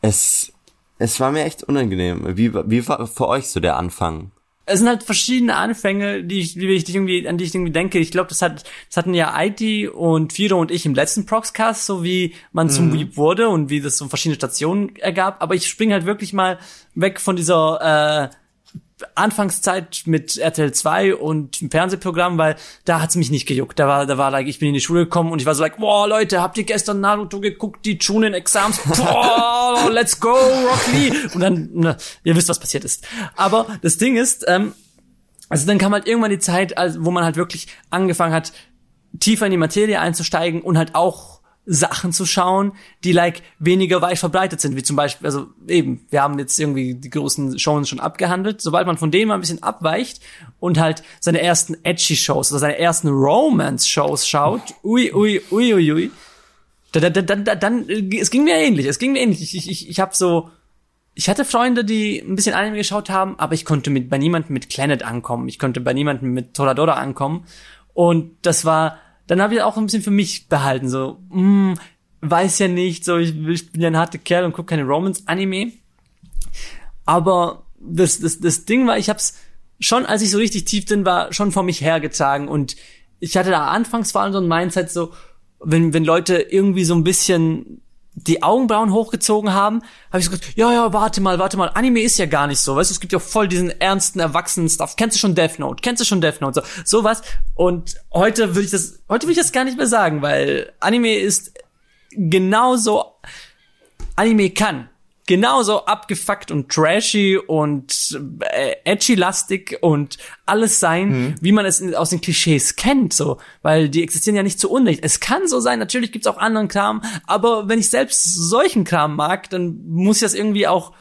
es, es war mir echt unangenehm. Wie, wie war für euch so der Anfang? es sind halt verschiedene Anfänge, die ich, die ich irgendwie, an die ich irgendwie denke. Ich glaube, das hat, das hatten ja IT und Firo und ich im letzten Proxcast, so wie man zum Weep wurde und wie das so verschiedene Stationen ergab. Aber ich springe halt wirklich mal weg von dieser äh, Anfangszeit mit RTL 2 und dem Fernsehprogramm, weil da hat's mich nicht gejuckt. Da war, da war like, ich bin in die Schule gekommen und ich war so like, boah, Leute, habt ihr gestern Naruto geguckt, die Chunin Exams? Boah, let's go, Rock Lee! Und dann, na, ihr wisst, was passiert ist. Aber das Ding ist, ähm, also dann kam halt irgendwann die Zeit, wo man halt wirklich angefangen hat, tiefer in die Materie einzusteigen und halt auch Sachen zu schauen, die like weniger weit verbreitet sind, wie zum Beispiel, also eben, wir haben jetzt irgendwie die großen Shows schon abgehandelt, sobald man von denen mal ein bisschen abweicht und halt seine ersten edgy Shows oder seine ersten Romance Shows schaut, ui, ui, ui, ui, ui, dann, dann, dann, dann, es ging mir ähnlich, es ging mir ähnlich, ich, ich, ich habe so, ich hatte Freunde, die ein bisschen Anime geschaut haben, aber ich konnte mit, bei niemandem mit Planet ankommen, ich konnte bei niemandem mit Toradora ankommen. Und das war, dann habe ich auch ein bisschen für mich behalten, so, mm, weiß ja nicht, so, ich, ich bin ja ein harter Kerl und gucke keine Romance-Anime. Aber das, das, das Ding war, ich hab's schon, als ich so richtig tief drin war, schon vor mich hergetragen und ich hatte da anfangs vor allem so ein Mindset so, wenn, wenn Leute irgendwie so ein bisschen die Augenbrauen hochgezogen haben, habe ich gesagt, ja, ja, warte mal, warte mal, Anime ist ja gar nicht so, weißt du, es gibt ja voll diesen ernsten, erwachsenen Stuff. Kennst du schon Death Note? Kennst du schon Death Note? So, sowas. Und heute würde ich das, heute würde ich das gar nicht mehr sagen, weil Anime ist genauso, Anime kann genauso abgefuckt und trashy und äh, edgy-lastig und alles sein, mhm. wie man es aus den Klischees kennt, so, weil die existieren ja nicht zu Unrecht. Es kann so sein, natürlich gibt's auch anderen Kram, aber wenn ich selbst solchen Kram mag, dann muss ich das irgendwie auch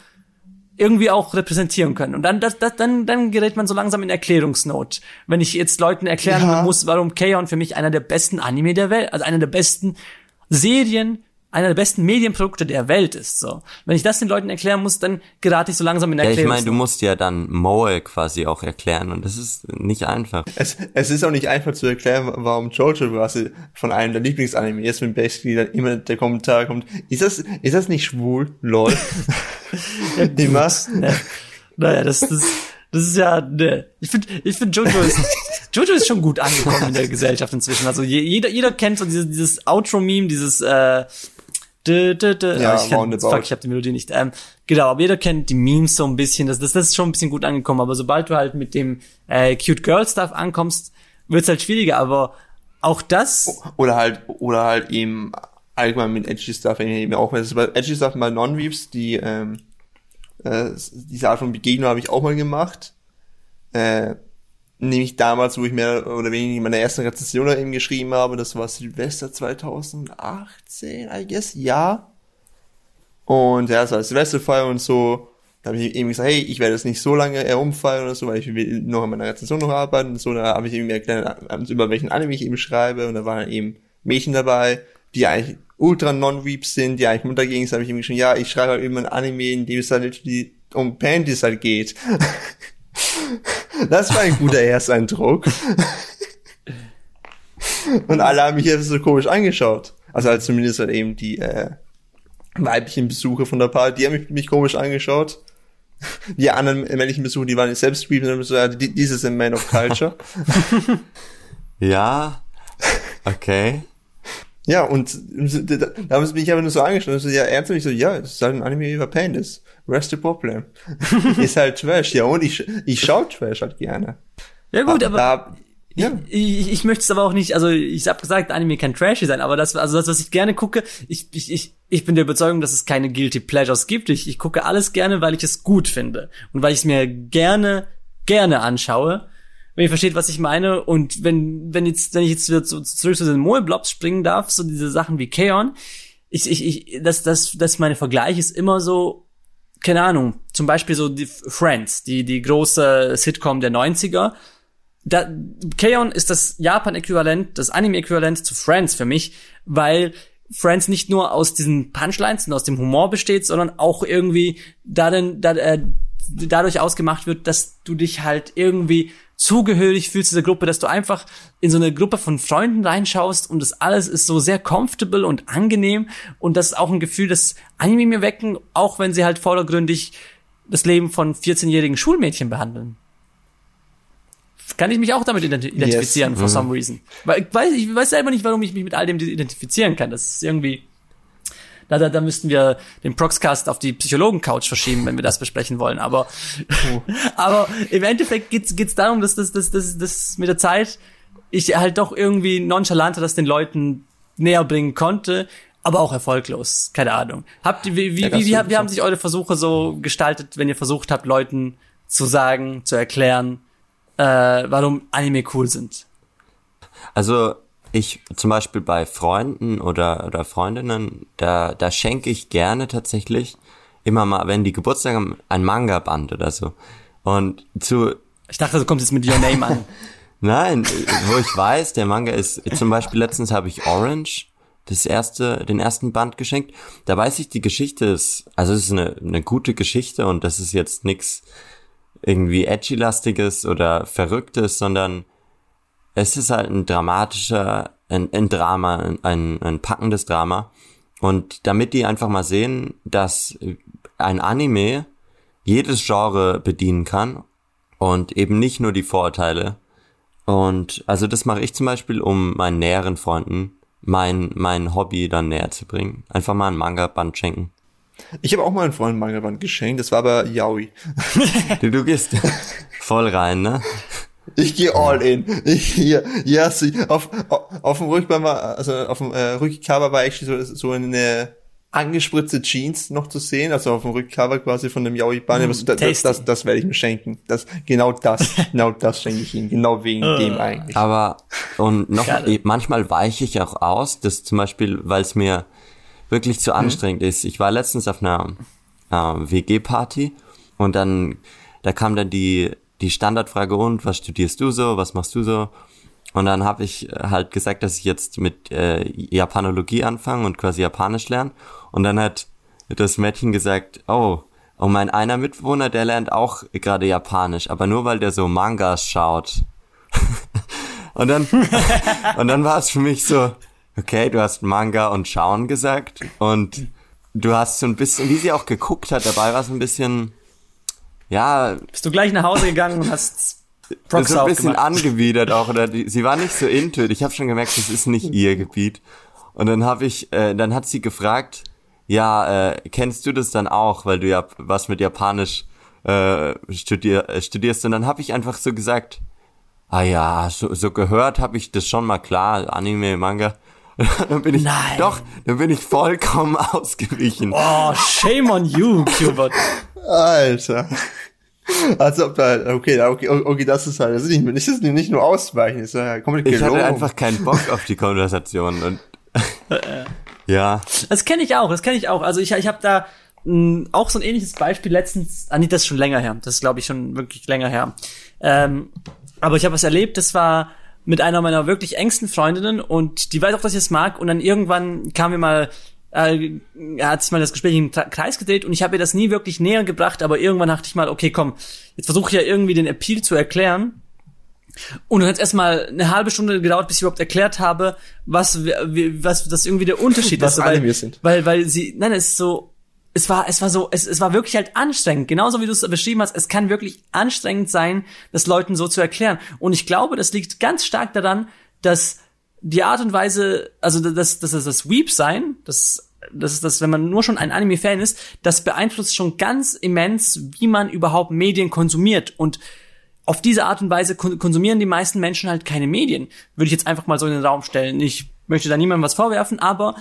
irgendwie auch repräsentieren können. Und dann, das, das, dann, dann gerät man so langsam in Erklärungsnot. Wenn ich jetzt Leuten erklären ja. muss, warum K-On! für mich einer der besten Anime der Welt, also einer der besten Serien einer der besten Medienprodukte der Welt ist. So, wenn ich das den Leuten erklären muss, dann gerate ich so langsam in Erklärung. Ja, ich meine, du musst ja dann Mole quasi auch erklären und das ist nicht einfach. Es, es ist auch nicht einfach zu erklären, warum Jojo quasi von einem der Lieblingsanime ist, wenn basically dann immer der Kommentar kommt, ist das, ist das nicht schwul? Lol. immer. Ne. Naja, das, das, das ist ja, ne. Ich finde, ich finde Jojo ist, Jojo ist schon gut angekommen in der Gesellschaft inzwischen. Also jeder, jeder kennt so dieses, dieses Outro-Meme, dieses, äh, Dö, dö, dö. Ja, ich, kann, fuck, ich habe die Melodie nicht. Ähm, genau, aber jeder kennt die Memes so ein bisschen. Das, das, das ist schon ein bisschen gut angekommen. Aber sobald du halt mit dem äh, Cute Girl Stuff ankommst, wird's halt schwieriger. Aber auch das. Oder halt, oder halt eben allgemein mit Edgy Stuff, eben auch wenn es bei Edgy Stuff mal Non-Weeps, die ähm, äh, diese Art von Begegnung habe ich auch mal gemacht. Äh, nämlich damals, wo ich mehr oder weniger meine erste Rezension eben geschrieben habe, das war Silvester 2018, I guess, ja. Und ja, es war Silvesterfeier und so. Da habe ich eben gesagt, hey, ich werde jetzt nicht so lange herumfallen oder so, weil ich will noch an meiner Rezension noch arbeiten und so. Da habe ich eben erklärt, über welchen Anime ich eben schreibe und da waren eben Mädchen dabei, die eigentlich ultra non-weeps sind, die eigentlich munter gegen habe ich ihm geschrieben, ja, ich schreibe halt immer ein Anime, in dem es halt um Panties halt geht. Das war ein guter Ersteindruck. Und alle haben mich jetzt so komisch angeschaut. Also halt zumindest halt eben die äh, weiblichen Besucher von der Party, die haben mich, mich komisch angeschaut. Die anderen männlichen Besucher, die waren selbst und so, ja, dieses ein Man of Culture. ja, okay. Ja, und da haben sie mich aber nur so angeschaut, so, ja, ernsthaft, so, ja, es ist halt ein Anime über Penis. Rest the problem. ist halt Trash, ja, und ich, ich schau Trash halt gerne. Ja gut, aber, aber ja. Ich, ich, ich möchte es aber auch nicht, also ich habe gesagt, Anime kann trashy sein, aber das, also das, was ich gerne gucke, ich, ich, ich, ich bin der Überzeugung, dass es keine Guilty Pleasures gibt. Ich, ich gucke alles gerne, weil ich es gut finde und weil ich es mir gerne, gerne anschaue wenn ihr versteht, was ich meine. Und wenn, wenn jetzt, wenn ich jetzt wieder zu, zurück zu den Molblobs springen darf, so diese Sachen wie Kaon, ich, ich, ich, das, das, das meine Vergleich ist immer so, keine Ahnung, zum Beispiel so die Friends, die, die große Sitcom der 90er. Da, Kaon ist das Japan-Äquivalent, das Anime-Äquivalent zu Friends für mich, weil Friends nicht nur aus diesen Punchlines und aus dem Humor besteht, sondern auch irgendwie darin, da, äh, dadurch ausgemacht wird, dass du dich halt irgendwie zugehörig fühlst dieser Gruppe, dass du einfach in so eine Gruppe von Freunden reinschaust und das alles ist so sehr comfortable und angenehm und das ist auch ein Gefühl, das Anime mir wecken, auch wenn sie halt vordergründig das Leben von 14-jährigen Schulmädchen behandeln. Kann ich mich auch damit identifizieren, yes. for some mhm. reason. Weil ich weiß, ich weiß selber nicht, warum ich mich mit all dem identifizieren kann. Das ist irgendwie, da, da, da müssten wir den Proxcast auf die Psychologen-Couch verschieben, wenn wir das besprechen wollen. Aber, oh. aber im Endeffekt geht's, geht's darum, dass das, das, das, das mit der Zeit ich halt doch irgendwie nonchalanter das den Leuten näher bringen konnte, aber auch erfolglos. Keine Ahnung. Habt wie, wie, ja, wie, wie, wie haben sich eure Versuche so gestaltet, wenn ihr versucht habt, Leuten zu sagen, zu erklären, äh, warum Anime cool sind? Also ich zum Beispiel bei Freunden oder, oder Freundinnen, da, da schenke ich gerne tatsächlich immer mal, wenn die Geburtstag haben, ein Manga-Band oder so. Und zu, Ich dachte, du kommst jetzt mit Your Name an. nein, wo ich weiß, der Manga ist, zum Beispiel letztens habe ich Orange, das erste, den ersten Band geschenkt. Da weiß ich, die Geschichte ist, also es ist eine, eine gute Geschichte und das ist jetzt nix irgendwie edgy-lastiges oder verrücktes, sondern es ist halt ein dramatischer, ein, ein Drama, ein, ein, packendes Drama. Und damit die einfach mal sehen, dass ein Anime jedes Genre bedienen kann und eben nicht nur die Vorurteile. Und also das mache ich zum Beispiel, um meinen näheren Freunden mein, mein Hobby dann näher zu bringen. Einfach mal ein Manga-Band schenken. Ich habe auch mal einen Freund ein Manga-Band geschenkt, das war aber Yaoi. Du, du gehst voll rein, ne? Ich gehe all in. Ich hier, ja, yes, auf, auf, auf dem Rückbein war, also auf dem äh, Rückcover war actually so, so eine angespritzte Jeans noch zu sehen, also auf dem Rückcover quasi von dem Yaoi Band. Mm, das, das, tasty. das, das werde ich mir schenken. Das, genau das, genau das schenke ich ihm. Genau wegen dem eigentlich. Aber und noch manchmal weiche ich auch aus, das zum Beispiel, weil es mir wirklich zu anstrengend ist. Ich war letztens auf einer äh, WG-Party und dann da kam dann die die Standardfrage und was studierst du so, was machst du so? Und dann habe ich äh, halt gesagt, dass ich jetzt mit äh, Japanologie anfange und quasi Japanisch lerne. Und dann hat das Mädchen gesagt, oh, oh mein einer Mitbewohner, der lernt auch gerade Japanisch, aber nur weil der so Mangas schaut. Und dann, und dann war es für mich so, okay, du hast Manga und Schauen gesagt und du hast so ein bisschen, wie sie auch geguckt hat, dabei war es ein bisschen, ja, Bist du gleich nach Hause gegangen und hast Prox so ein bisschen angewidert auch, oder die, sie war nicht so into it. Ich habe schon gemerkt, das ist nicht ihr Gebiet. Und dann habe ich, äh, dann hat sie gefragt, ja, äh, kennst du das dann auch, weil du ja was mit Japanisch äh, studier, äh, studierst? Und dann habe ich einfach so gesagt, ah ja, so, so gehört habe ich das schon mal klar, Anime, Manga. dann bin ich, Nein. doch, dann bin ich vollkommen ausgewichen. Oh, shame on you, Hubert. Alter. Also ob da, okay, okay, okay, das ist halt, das ist nicht, das ist nicht nur ausweichen, das ist ja komplett Ich gelogen. hatte einfach keinen Bock auf die Konversation und ja. Das kenne ich auch, das kenne ich auch. Also ich, ich habe da mh, auch so ein ähnliches Beispiel letztens, ah nee, das ist schon länger her. Das ist, glaube ich, schon wirklich länger her. Ähm, aber ich habe was erlebt, das war mit einer meiner wirklich engsten Freundinnen und die weiß auch, dass ich es mag. Und dann irgendwann kam mir mal, äh, hat sich mal das Gespräch im Kreis gedreht und ich habe ihr das nie wirklich näher gebracht, aber irgendwann dachte ich mal, okay, komm, jetzt versuche ich ja irgendwie den Appeal zu erklären. Und dann hat es erstmal eine halbe Stunde gedauert, bis ich überhaupt erklärt habe, was, was das irgendwie der Unterschied Was ist. Weil, Animes sind. Weil, weil sie, nein, es ist so, es war, es war so, es, es war wirklich halt anstrengend. Genauso wie du es beschrieben hast, es kann wirklich anstrengend sein, das Leuten so zu erklären. Und ich glaube, das liegt ganz stark daran, dass die Art und Weise, also das, das ist das Weep sein, das, das ist das, wenn man nur schon ein Anime-Fan ist, das beeinflusst schon ganz immens, wie man überhaupt Medien konsumiert. Und auf diese Art und Weise kon konsumieren die meisten Menschen halt keine Medien. Würde ich jetzt einfach mal so in den Raum stellen. Ich möchte da niemandem was vorwerfen, aber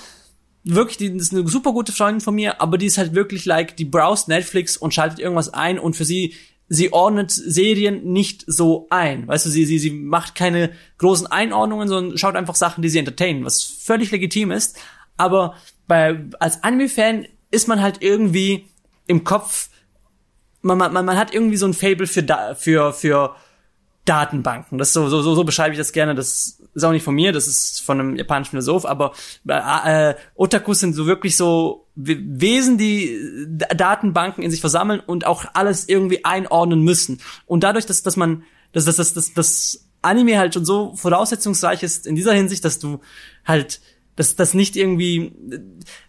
wirklich, die ist eine super gute Freundin von mir, aber die ist halt wirklich like, die browst Netflix und schaltet irgendwas ein und für sie, sie ordnet Serien nicht so ein. Weißt du, sie, sie, sie macht keine großen Einordnungen, sondern schaut einfach Sachen, die sie entertainen, was völlig legitim ist. Aber bei, als Anime-Fan ist man halt irgendwie im Kopf, man, man, man hat irgendwie so ein Fable für, für, für Datenbanken. Das so, so, so beschreibe ich das gerne. Das ist auch nicht von mir, das ist von einem japanischen Philosoph, aber äh, äh, Otakus sind so wirklich so We- Wesen, die äh, Datenbanken in sich versammeln und auch alles irgendwie einordnen müssen. Und dadurch, dass, dass man, dass, dass, dass, dass, dass Anime halt schon so voraussetzungsreich ist in dieser Hinsicht, dass du halt, dass das nicht irgendwie,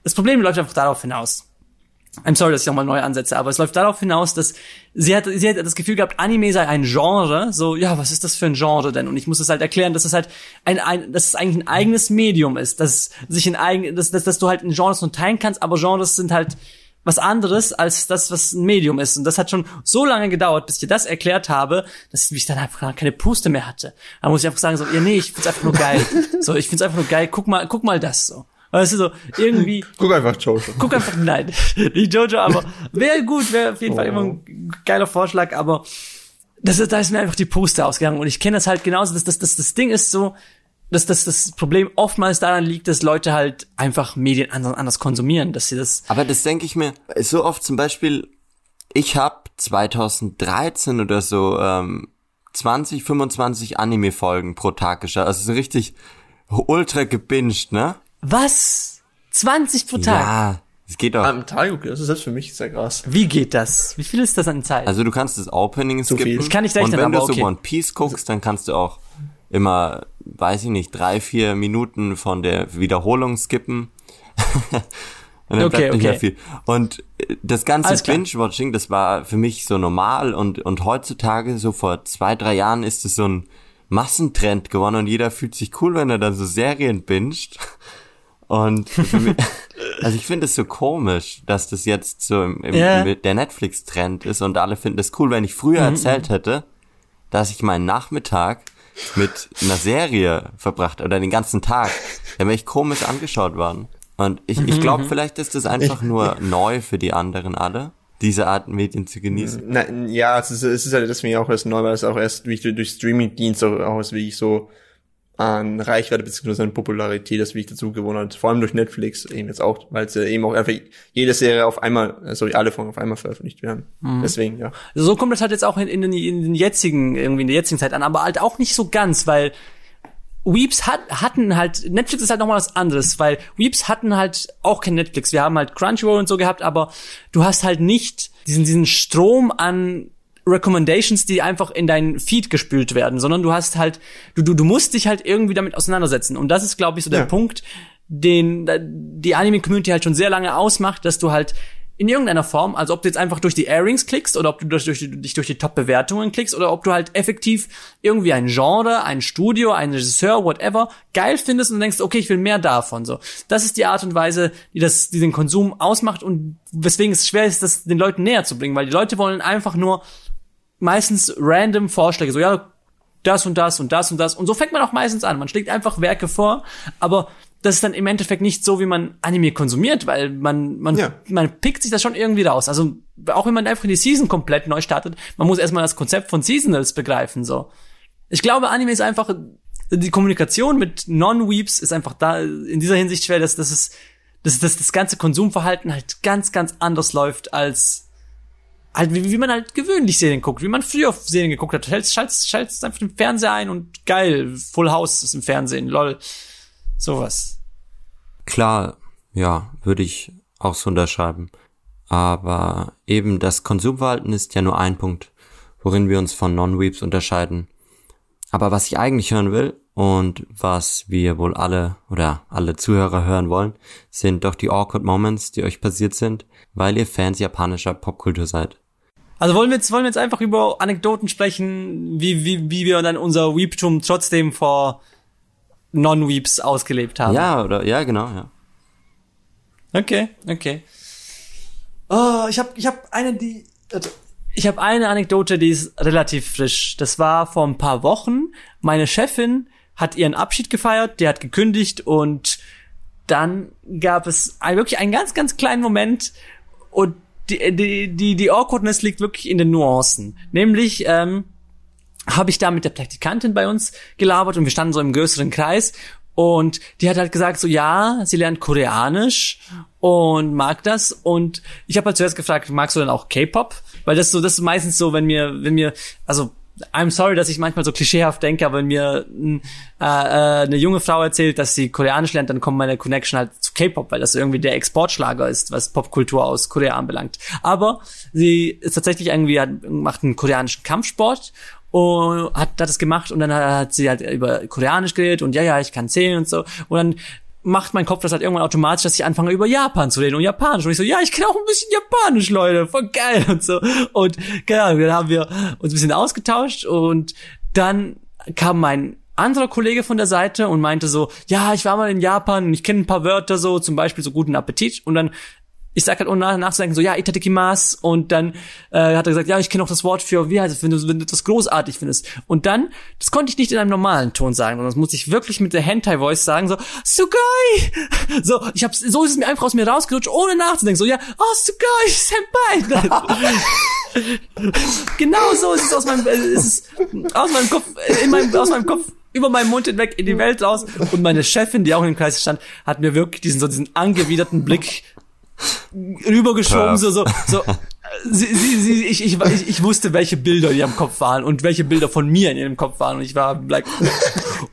das Problem läuft einfach darauf hinaus. I'm sorry, dass ich nochmal neu ansetze, aber es läuft darauf hinaus, dass sie hat, sie hat das Gefühl gehabt, Anime sei ein Genre. So, ja, was ist das für ein Genre denn? Und ich muss es halt erklären, dass es halt ein, ein dass es eigentlich ein eigenes Medium ist, dass sich ein eigen, dass, dass, dass du halt in Genres nur teilen kannst, aber Genres sind halt was anderes als das, was ein Medium ist. Und das hat schon so lange gedauert, bis ich dir das erklärt habe, dass ich dann einfach keine Puste mehr hatte. Da muss ich einfach sagen, so, ja, nee, ich find's einfach nur geil. So, ich find's einfach nur geil. Guck mal, guck mal das so. Weißt du, so, irgendwie, Guck einfach Jojo. guck einfach, nein, nicht Jojo, aber wäre gut, wäre auf jeden Fall immer ein geiler Vorschlag, aber das ist, da ist mir einfach die Puste ausgegangen und ich kenne das halt genauso, dass das, das, das Ding ist so, dass, dass das Problem oftmals daran liegt, dass Leute halt einfach Medien anders, anders konsumieren, dass sie das. Aber das denke ich mir so oft zum Beispiel, ich habe 2013 oder so ähm, 20, 25 Anime-Folgen pro Tag geschaut. Also so richtig ultra gebinged, ne? Was? 20 pro Tag? Ja, es geht doch. Am Tag, okay, das ist selbst für mich sehr krass. Wie geht das? Wie viel ist das an Zeit? Also du kannst das Opening Zu viel. skippen. Ich kann nicht Und rechnen, wenn du aber so okay. One Piece guckst, dann kannst du auch immer, weiß ich nicht, drei, vier Minuten von der Wiederholung skippen. Und dann Okay, bleibt nicht mehr okay. viel. Und äh, das ganze. Binge-Watching, das war für mich so normal und, und heutzutage, so vor zwei, drei Jahren, ist es so ein Massentrend geworden und jeder fühlt sich cool, wenn er dann so Serien binget. Und mich, also ich finde es so komisch, dass das jetzt so im, im, im der Netflix-Trend ist und alle finden es cool. Wenn ich früher erzählt hätte, dass ich meinen Nachmittag mit einer Serie verbracht oder den ganzen Tag, dann wäre ich komisch angeschaut worden. Und ich, ich glaube, vielleicht ist das einfach nur neu für die anderen alle, diese Art Medien zu genießen. Nein, ja, es ist, es ist halt deswegen auch erst neu, weil es auch erst durch, durch Streaming-Dienst auch, auch erst wirklich so an Reichweite bzw. an Popularität das wirklich dazu gewonnen hat. Vor allem durch Netflix eben jetzt auch, weil es eben auch einfach jede Serie auf einmal, äh, sorry, alle Folgen auf einmal veröffentlicht werden. Deswegen, ja. so kommt das halt jetzt auch in, in, den, in den jetzigen, irgendwie in der jetzigen Zeit an, aber halt auch nicht so ganz, weil Weeps hat, hatten halt, Netflix ist halt nochmal was anderes, weil Weeps hatten halt auch kein Netflix. Wir haben halt Crunchyroll und so gehabt, aber du hast halt nicht diesen, diesen Strom an Recommendations, die einfach in deinen Feed gespült werden, sondern du hast halt, du, du, du musst dich halt irgendwie damit auseinandersetzen. Und das ist, glaube ich, so der Ja. Punkt, den die Anime-Community halt schon sehr lange ausmacht, dass du halt in irgendeiner Form, also ob du jetzt einfach durch die Airings klickst oder ob du durch, durch, dich durch die Top-Bewertungen klickst oder ob du halt effektiv irgendwie ein Genre, ein Studio, einen Regisseur, whatever, geil findest und denkst, okay, ich will mehr davon, so. Das ist die Art und Weise, die das, die den Konsum ausmacht und weswegen es schwer ist, das den Leuten näher zu bringen, weil die Leute wollen einfach nur meistens random Vorschläge, so, ja, das und das und das und das. Und so fängt man auch meistens an. Man schlägt einfach Werke vor, aber das ist dann im Endeffekt nicht so, wie man Anime konsumiert, weil man, man, Ja. man pickt sich das schon irgendwie raus. Also, auch wenn man einfach die Season komplett neu startet, man muss erstmal das Konzept von Seasonals begreifen, so. Ich glaube, Anime ist einfach, die Kommunikation mit Non-Weeps ist einfach da, in dieser Hinsicht schwer, dass, dass es, dass, dass das ganze Konsumverhalten halt ganz, ganz anders läuft als, halt wie, wie man halt gewöhnlich Serien guckt, wie man früher Serien geguckt hat. Schaltest, schaltest, schaltest einfach den Fernseher ein und geil, Full House ist im Fernsehen, lol. Sowas. Klar, ja, würde ich auch so unterschreiben. Aber eben das Konsumverhalten ist ja nur ein Punkt, worin wir uns von Non-Weeps unterscheiden. Aber was ich eigentlich hören will und was wir wohl alle oder alle Zuhörer hören wollen, sind doch die awkward Moments, die euch passiert sind, weil ihr Fans japanischer Popkultur seid. Also wollen wir jetzt, wollen wir jetzt einfach über Anekdoten sprechen, wie, wie, wie wir dann unser Weeptum trotzdem vor Non-Weeps ausgelebt haben. Ja, oder ja, genau, ja. Okay, okay. Oh, ich habe ich hab eine, die. Ich habe eine Anekdote, die ist relativ frisch. Das war vor ein paar Wochen. Meine Chefin hat ihren Abschied gefeiert, die hat gekündigt und dann gab es wirklich einen ganz, ganz kleinen Moment und die, die, die, die Awkwardness liegt wirklich in den Nuancen. Nämlich, ähm, habe ich da mit der Praktikantin bei uns gelabert und wir standen so im größeren Kreis und die hat halt gesagt so ja, sie lernt Koreanisch und mag das und ich habe halt zuerst gefragt, magst du denn auch K-Pop? Weil das so das ist meistens so, wenn mir wenn mir also I'm sorry, dass ich manchmal so klischeehaft denke, aber wenn mir äh, äh, eine junge Frau erzählt, dass sie Koreanisch lernt, dann kommt meine Connection halt zu K-Pop, weil das irgendwie der Exportschlager ist, was Popkultur aus Korea anbelangt. Aber sie ist tatsächlich irgendwie, hat, macht einen koreanischen Kampfsport und hat, hat das gemacht und dann hat sie halt über Koreanisch geredet und ja, ja, ich kann zählen und so. Und dann macht mein Kopf das halt irgendwann automatisch, dass ich anfange über Japan zu reden und Japanisch. Und ich so, ja, ich kann auch ein bisschen Japanisch, Leute, voll geil und so. Und keine dann haben wir uns ein bisschen ausgetauscht und dann kam mein anderer Kollege von der Seite und meinte so, ja, ich war mal in Japan und ich kenne ein paar Wörter so, zum Beispiel so guten Appetit. Und dann ich sag halt ohne nach- nachzudenken so, ja, itadakimasu und dann äh, hat er gesagt, ja, ich kenne auch das Wort für, wie heißt es, wenn du, wenn du etwas großartig findest. Und dann, das konnte ich nicht in einem normalen Ton sagen, sondern das musste ich wirklich mit der Hentai-Voice sagen, so, Sugai! So, ich hab's, so ist es mir einfach aus mir rausgerutscht, ohne nachzudenken, so, ja, oh, Sugai, Senpai! genau so ist es aus meinem, äh, ist es aus meinem Kopf, äh, in meinem, aus meinem Kopf über meinen Mund hinweg in die Welt raus. Und meine Chefin, die auch in dem Kreis stand, hat mir wirklich diesen, so diesen angewiderten Blick rübergeschoben, so, so, so. Sie, sie, sie, ich, ich, ich, ich wusste, welche Bilder in ihrem Kopf waren und welche Bilder von mir in ihrem Kopf waren. Und ich war like,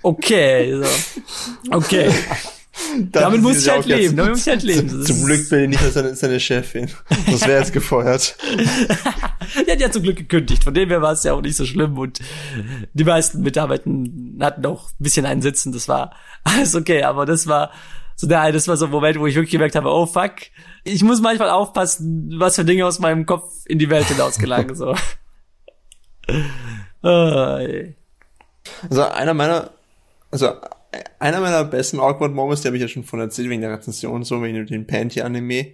okay, so. Okay. Damit muss ich halt leben, damit muss ich halt leben. Zum, zum Glück bin ich nicht seine, seine Chefin. Das wäre jetzt gefeuert. Die hat ja zum Glück gekündigt, von dem her war es ja auch nicht so schlimm und die meisten Mitarbeiter hatten auch ein bisschen einen Sitzen, das war alles okay, aber das war so der, das war so ein Moment, wo ich wirklich gemerkt habe, oh fuck, ich muss manchmal aufpassen, was für Dinge aus meinem Kopf in die Welt hinaus gelangen, so. also einer meiner, also einer meiner besten Awkward Moments, die habe ich ja schon von erzählt, wegen der Rezension, so wegen dem Panty-Anime.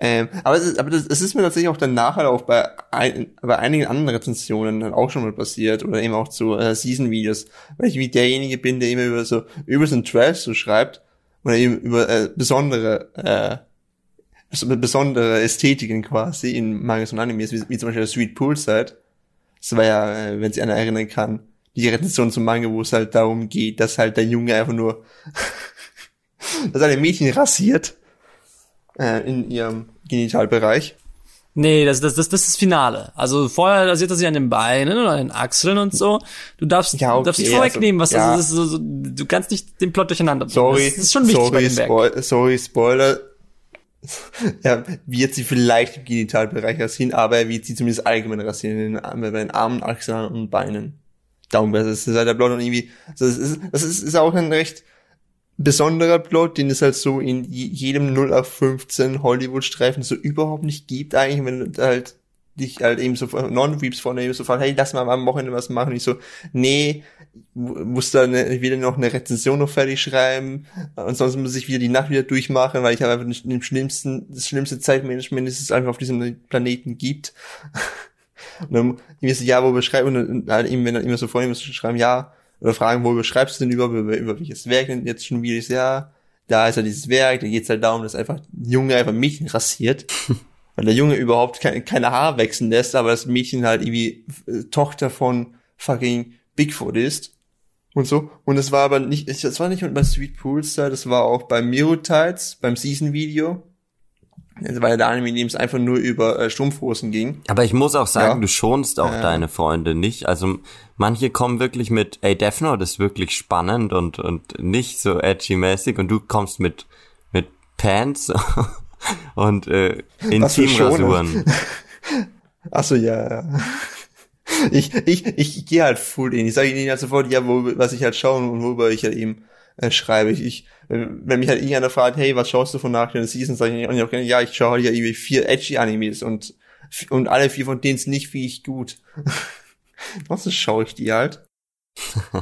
Ähm, aber es ist, aber das, es ist mir tatsächlich auch dann nachher auch bei, ein, bei einigen anderen Rezensionen dann auch schon mal passiert oder eben auch zu äh, Season-Videos, weil ich wie derjenige bin, der immer über so ein Trash so schreibt oder eben über äh, besondere äh, besondere Ästhetiken quasi in Mangas und Animes, wie, wie zum Beispiel Sweet Poolside. Das war ja, äh, wenn sich einer erinnern kann, die Rezension zum Manga, wo es halt darum geht, dass halt der Junge einfach nur, dass ein Mädchen rasiert äh, in ihrem Genitalbereich. Nee, das, das, das, das ist das Finale. Also vorher rasiert er sich an den Beinen oder an den Achseln und so. Du darfst, ja, okay, darfst nicht vorwegnehmen, was also, ja. das ist. So, so, du kannst nicht den Plot durcheinander bringen. Sorry, das ist schon wichtig sorry, bei dem Spo sorry, Spoiler. ja, wird sie vielleicht im Genitalbereich rasieren, aber er wird sie zumindest allgemein rasieren, in den, bei den Armen, Achseln und Beinen. Darum, das ist halt der Plot und irgendwie, das ist, das ist, ist auch ein recht besonderer Plot, den es halt so in jedem 0 auf 15 Hollywood-Streifen so überhaupt nicht gibt eigentlich, wenn du halt dich halt eben so Non-Weeps vornehmen, so hey, lass mal am Wochenende was machen. Und ich so, nee, muss da eine, wieder noch eine Rezension noch fertig schreiben. Und sonst muss ich wieder die Nacht wieder durchmachen, weil ich habe einfach den schlimmsten, das schlimmste Zeitmanagement, das es einfach auf diesem Planeten gibt. Und dann irgendwie so, ja, wo beschreiben, und halt eben, wenn dann immer so vornehmen, zu schreiben, ja, oder fragen, wo beschreibst du denn über, über, über welches Werk denn jetzt schon wieder ist, ja, da ist ja dieses Werk, da geht's halt darum, dass einfach ein Junge einfach Mädchen rasiert. weil der Junge überhaupt keine, keine Haare wechseln lässt, aber das Mädchen halt irgendwie äh, Tochter von fucking Bigfoot ist. Und so. Und es war aber nicht, das war nicht bei Sweet Poolstar, das war auch bei Miro Tides, beim Season Video. Das war ja der Anime, in dem es einfach nur über äh, Strumpfhosen ging. Aber ich muss auch sagen, ja. du schonst auch äh. deine Freunde nicht. Also manche kommen wirklich mit, ey, Death Note ist wirklich spannend und, und nicht so edgy-mäßig und du kommst mit, mit Pants und äh, Intimrasuren. Achso, ja, ja. Ich, ich, ich, ich gehe halt full in. Ich sage ihnen halt sofort, ja, wo, was ich halt schaue und worüber ich halt eben äh, schreibe. Ich, ich, wenn mich halt irgendeiner fragt, hey, was schaust du von nach der Season, sage ich, auch, ja, ich schaue halt ja irgendwie vier edgy Animes und, und alle vier von denen sind nicht wie ich gut. was schaue ich die halt?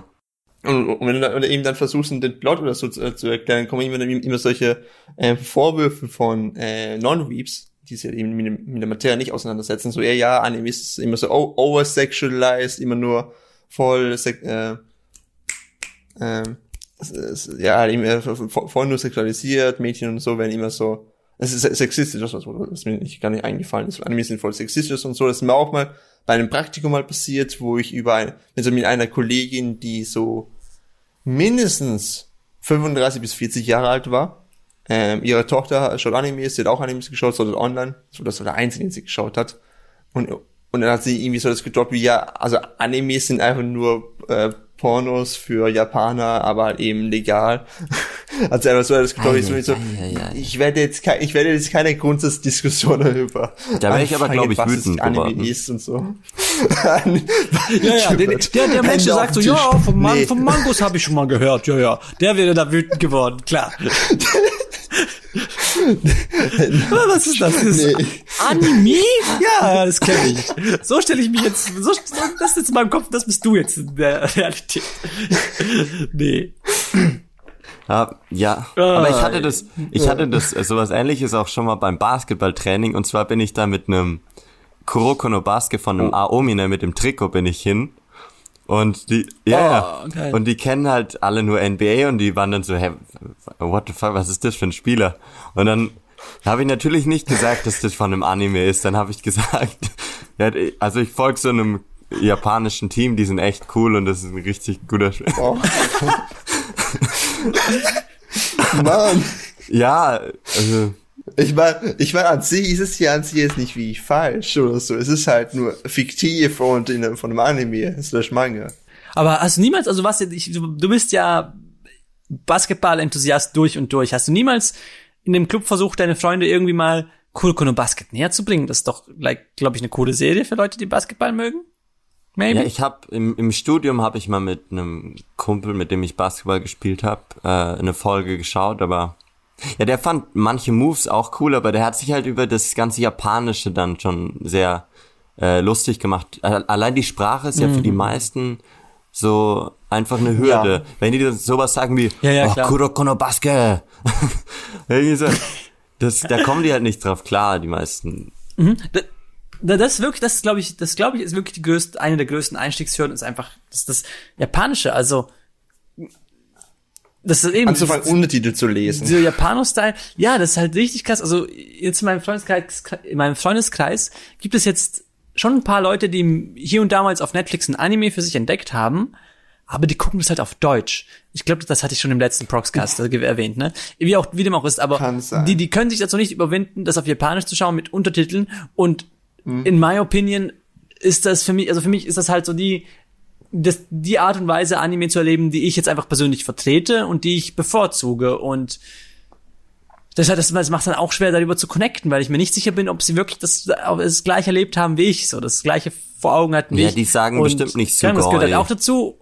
und, und wenn du dann, eben dann versuchst, den Plot oder so zu, zu erklären, kommen immer, immer solche äh, Vorwürfe von äh, Non-Weeps, die sich eben mit, mit der Materie nicht auseinandersetzen. So, eher, ja, Anime ist immer so oversexualized, immer nur voll, äh, äh, ja, voll nur sexualisiert, Mädchen und so werden immer so, es ist sexistisch, das was, was mir nicht gar nicht eingefallen ist. Anime sind voll sexistisch und so. Das ist mir auch mal bei einem Praktikum mal passiert, wo ich über ein, also mit einer Kollegin, die so mindestens 35 bis 40 Jahre alt war, ähm, ihre Tochter schaut Animes, sie hat auch Animes geschaut, so online, so das war der einzige, den sie geschaut hat. Und, und dann hat sie irgendwie so das gedroppt wie, ja, also Animes sind einfach nur äh, Pornos für Japaner, aber halt eben legal. Also einfach so das glaube ich so, so ich werde jetzt kein, ich werde jetzt keine Grundsatzdiskussion darüber. Da wäre ich aber glaube ich was wütend Anime ist und so. ja, ja, der, der, der Mensch sagt so, ja, vom, Man nee. vom Mangos habe ich schon mal gehört, ja, ja. Der wäre da wütend geworden, klar. Was ist das? das nee. Anime? Ja, das kenne ich. So stelle ich mich jetzt, so, das ist jetzt in meinem Kopf, das bist du jetzt in der Realität. Nee. Ja, ja. aber ich hatte das, ich hatte das, sowas ähnliches auch schon mal beim Basketballtraining und zwar bin ich da mit einem Kuroko no Basket von einem Aomine mit dem Trikot bin ich hin und die, ja, oh, okay. und die kennen halt alle nur NBA und die waren dann so, hey, what the fuck, was ist das für ein Spieler? Und dann habe ich natürlich nicht gesagt, dass das von einem Anime ist. Dann habe ich gesagt, ja, also ich folge so einem japanischen Team, die sind echt cool und das ist ein richtig guter Spiel. Oh. Mann. Ja, also Ich meine, ich mein, an sich ist es ja an sich jetzt nicht wie falsch oder so. Es ist halt nur fiktiv und in einem, von einem Anime, slash Manga. Aber hast du niemals, also was, ich, du, du bist ja Basketball-Enthusiast durch und durch. Hast du niemals in dem Club versucht, deine Freunde irgendwie mal Kuroko Basket näher zu bringen? Das ist doch, like, glaube ich, eine coole Serie für Leute, die Basketball mögen. Maybe? Ja, ich habe im, im Studium habe ich mal mit einem Kumpel, mit dem ich Basketball gespielt habe, äh, eine Folge geschaut, aber ja, der fand manche Moves auch cool, aber der hat sich halt über das ganze Japanische dann schon sehr äh, lustig gemacht. Allein die Sprache ist ja für die meisten so einfach eine Hürde. Ja. Wenn die das sowas sagen wie Ja, ja, oh. Kuroko no. Irgendwie so, das, da kommen die halt nicht drauf klar, die meisten. Da- Das ist wirklich, das glaube ich, das glaube ich, ist wirklich die größte, eine der größten Einstiegshürden ist einfach das, das Japanische. Also das ist eben Anzufangen, Untertitel zu lesen. dieser Japano-Style. Ja, das ist halt richtig krass. Also jetzt in meinem Freundeskreis, in meinem Freundeskreis gibt es jetzt schon ein paar Leute, die hier und damals auf Netflix ein Anime für sich entdeckt haben. Aber die gucken das halt auf Deutsch. Ich glaube, das hatte ich schon im letzten Proxcast erwähnt, ne? Wie auch, wie dem auch ist, aber die, die können sich dazu nicht überwinden, das auf Japanisch zu schauen mit Untertiteln und in my opinion ist das für mich, also für mich ist das halt so die, das, die Art und Weise, Anime zu erleben, die ich jetzt einfach persönlich vertrete und die ich bevorzuge. Und das, hat- das, macht dann auch schwer, darüber zu connecten, weil ich mir nicht sicher bin, ob sie wirklich das, das gleich erlebt haben wie ich, so das gleiche vor Augen hatten wie Ja, ich. die sagen Und bestimmt nicht ja, Das gehört halt Sugoi. auch dazu.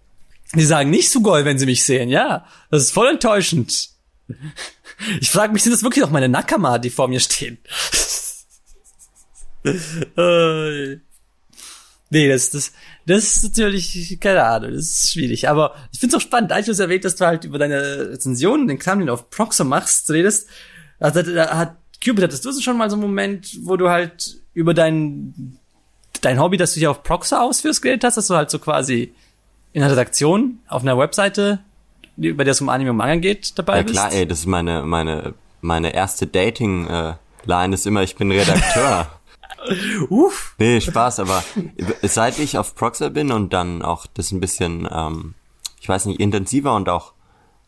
Die sagen nicht Sugoi, wenn sie mich sehen, ja. Das ist voll enttäuschend. Ich frage mich, sind das wirklich noch meine Nakama, die vor mir stehen? Nee, das, das, das ist natürlich, keine Ahnung, das ist schwierig. Aber ich find's auch spannend, als du es erwähnt, dass du halt über deine Rezensionen, den Kram, den du auf Proxo machst, redest. Also, da hat, Cupid, hattest du schon mal so einen Moment, wo du halt über dein, dein Hobby, das du hier auf Proxo ausführst, geredet hast, dass du halt so quasi in einer Redaktion auf einer Webseite, bei der es um Anime und Manga geht, dabei Ja bist? klar, ey, das ist meine, meine, meine erste Dating-Line ist immer, ich bin Redakteur. Uff. Nee, Spaß, aber seit ich auf Proxer bin und dann auch das ein bisschen, ähm, ich weiß nicht, intensiver und auch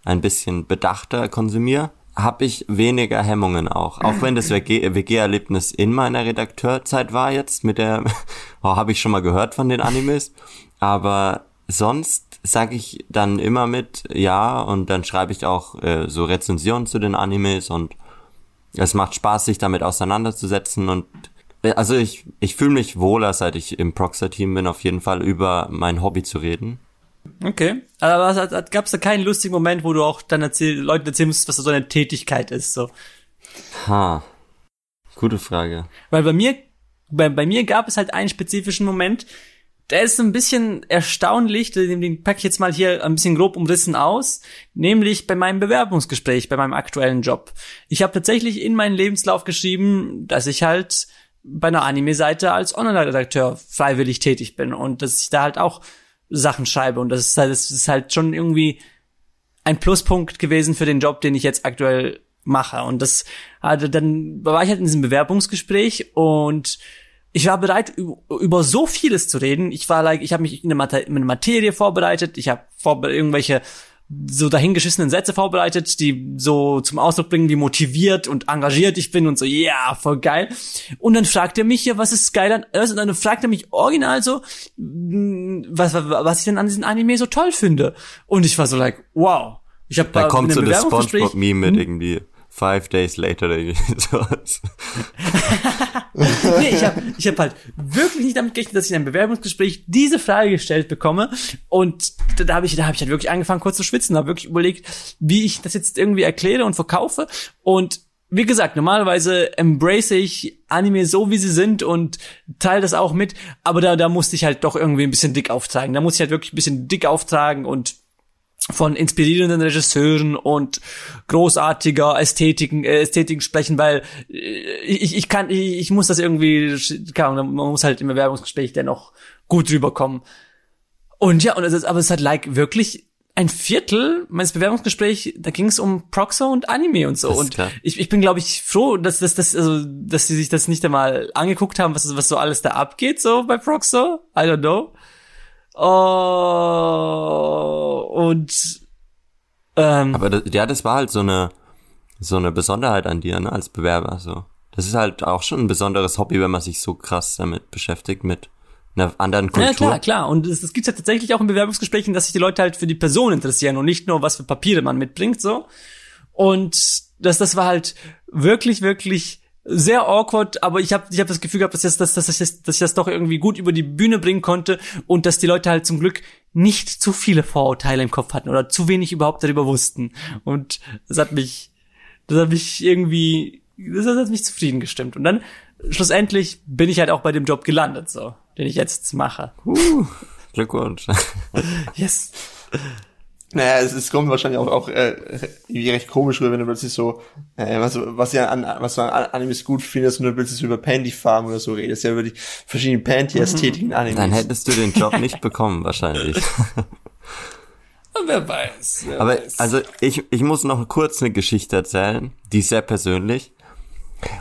ein bisschen bedachter konsumiere, habe ich weniger Hemmungen auch. Auch wenn das WG WG-Erlebnis in meiner Redakteurzeit war jetzt mit der, oh, habe ich schon mal gehört von den Animes, aber sonst sage ich dann immer mit ja und dann schreibe ich auch äh, so Rezensionen zu den Animes und es macht Spaß, sich damit auseinanderzusetzen und also ich, ich fühle mich wohler, seit ich im Proxer-Team bin, auf jeden Fall über mein Hobby zu reden. Okay. Aber gab es da keinen lustigen Moment, wo du auch dann erzähl, Leuten erzählen musst, was so eine Tätigkeit ist, so? Ha. Gute Frage. Weil bei mir, bei, bei mir gab es halt einen spezifischen Moment, der ist ein bisschen erstaunlich, den, den packe ich jetzt mal hier ein bisschen grob umrissen aus, nämlich bei meinem Bewerbungsgespräch, bei meinem aktuellen Job. Ich habe tatsächlich in meinen Lebenslauf geschrieben, dass ich halt bei einer Anime-Seite als Online-Redakteur freiwillig tätig bin und dass ich da halt auch Sachen schreibe und das ist halt, das ist halt schon irgendwie ein Pluspunkt gewesen für den Job, den ich jetzt aktuell mache. Und das, also dann war ich halt in diesem Bewerbungsgespräch und ich war bereit, über so vieles zu reden. Ich war like, ich habe mich in eine Materie vorbereitet, ich habe vorbe irgendwelche so dahingeschissenen Sätze vorbereitet, die so zum Ausdruck bringen, wie motiviert und engagiert ich bin und so, ja, voll geil. Und dann fragt er mich ja, was ist geil an, also dann fragt er mich original so, mh, was, was, ich denn an diesem Anime so toll finde. Und ich war so like, wow. Ich habe Da kommt so das Spongebob-Meme mit irgendwie Five Days Later oder sowas. nee, ich habe ich hab halt wirklich nicht damit gerechnet, dass ich in einem Bewerbungsgespräch diese Frage gestellt bekomme. Und da, da habe ich, da hab ich halt wirklich angefangen, kurz zu schwitzen, habe wirklich überlegt, wie ich das jetzt irgendwie erkläre und verkaufe. Und wie gesagt, normalerweise embrace ich Anime so, wie sie sind und teile das auch mit. Aber da, da musste ich halt doch irgendwie ein bisschen dick auftragen. Da musste ich halt wirklich ein bisschen dick auftragen und von inspirierenden Regisseuren und großartiger Ästhetiken, äh, Ästhetiken sprechen, weil äh, ich, ich kann, ich, ich muss das irgendwie, Ahnung, man muss halt im Bewerbungsgespräch dennoch gut rüberkommen. Und ja, und es ist, aber es hat like wirklich ein Viertel meines Bewerbungsgesprächs, da ging es um Proxo und Anime und so. Und klar. ich, ich bin, glaube ich, froh, dass, dass, dass, also, dass sie sich das nicht einmal angeguckt haben, was, was so alles da abgeht, so bei Proxo. I don't know. Oh, und ähm, Aber das, ja, das war halt so eine, so eine Besonderheit an dir, ne, als Bewerber, so. Das ist halt auch schon ein besonderes Hobby, wenn man sich so krass damit beschäftigt, mit einer anderen Kultur. Ja, klar, klar. Und es, es gibt ja tatsächlich auch in Bewerbungsgesprächen, dass sich die Leute halt für die Person interessieren und nicht nur, was für Papiere man mitbringt, so. Und das, das war halt wirklich, wirklich sehr awkward, aber ich habe ich hab das Gefühl gehabt, dass, ich das, dass, ich das, dass ich das doch irgendwie gut über die Bühne bringen konnte und dass die Leute halt zum Glück nicht zu viele Vorurteile im Kopf hatten oder zu wenig überhaupt darüber wussten. Und das hat mich, das hat mich irgendwie, das hat mich zufrieden gestimmt. Und dann schlussendlich bin ich halt auch bei dem Job gelandet, so, den ich jetzt mache. Uh, Glückwunsch. Yes. Naja, es, es kommt wahrscheinlich auch, auch äh, irgendwie recht komisch rüber, wenn du plötzlich so, äh, was, was ja an, was du an Animes gut findest und du plötzlich so über Panty-Farben oder so redest, ja über die verschiedenen Panty-Ästhetiken Animes. Dann hättest du den Job nicht bekommen, wahrscheinlich. Wer weiß. Wer Aber weiß. also ich, ich muss noch kurz eine Geschichte erzählen, die ist sehr persönlich.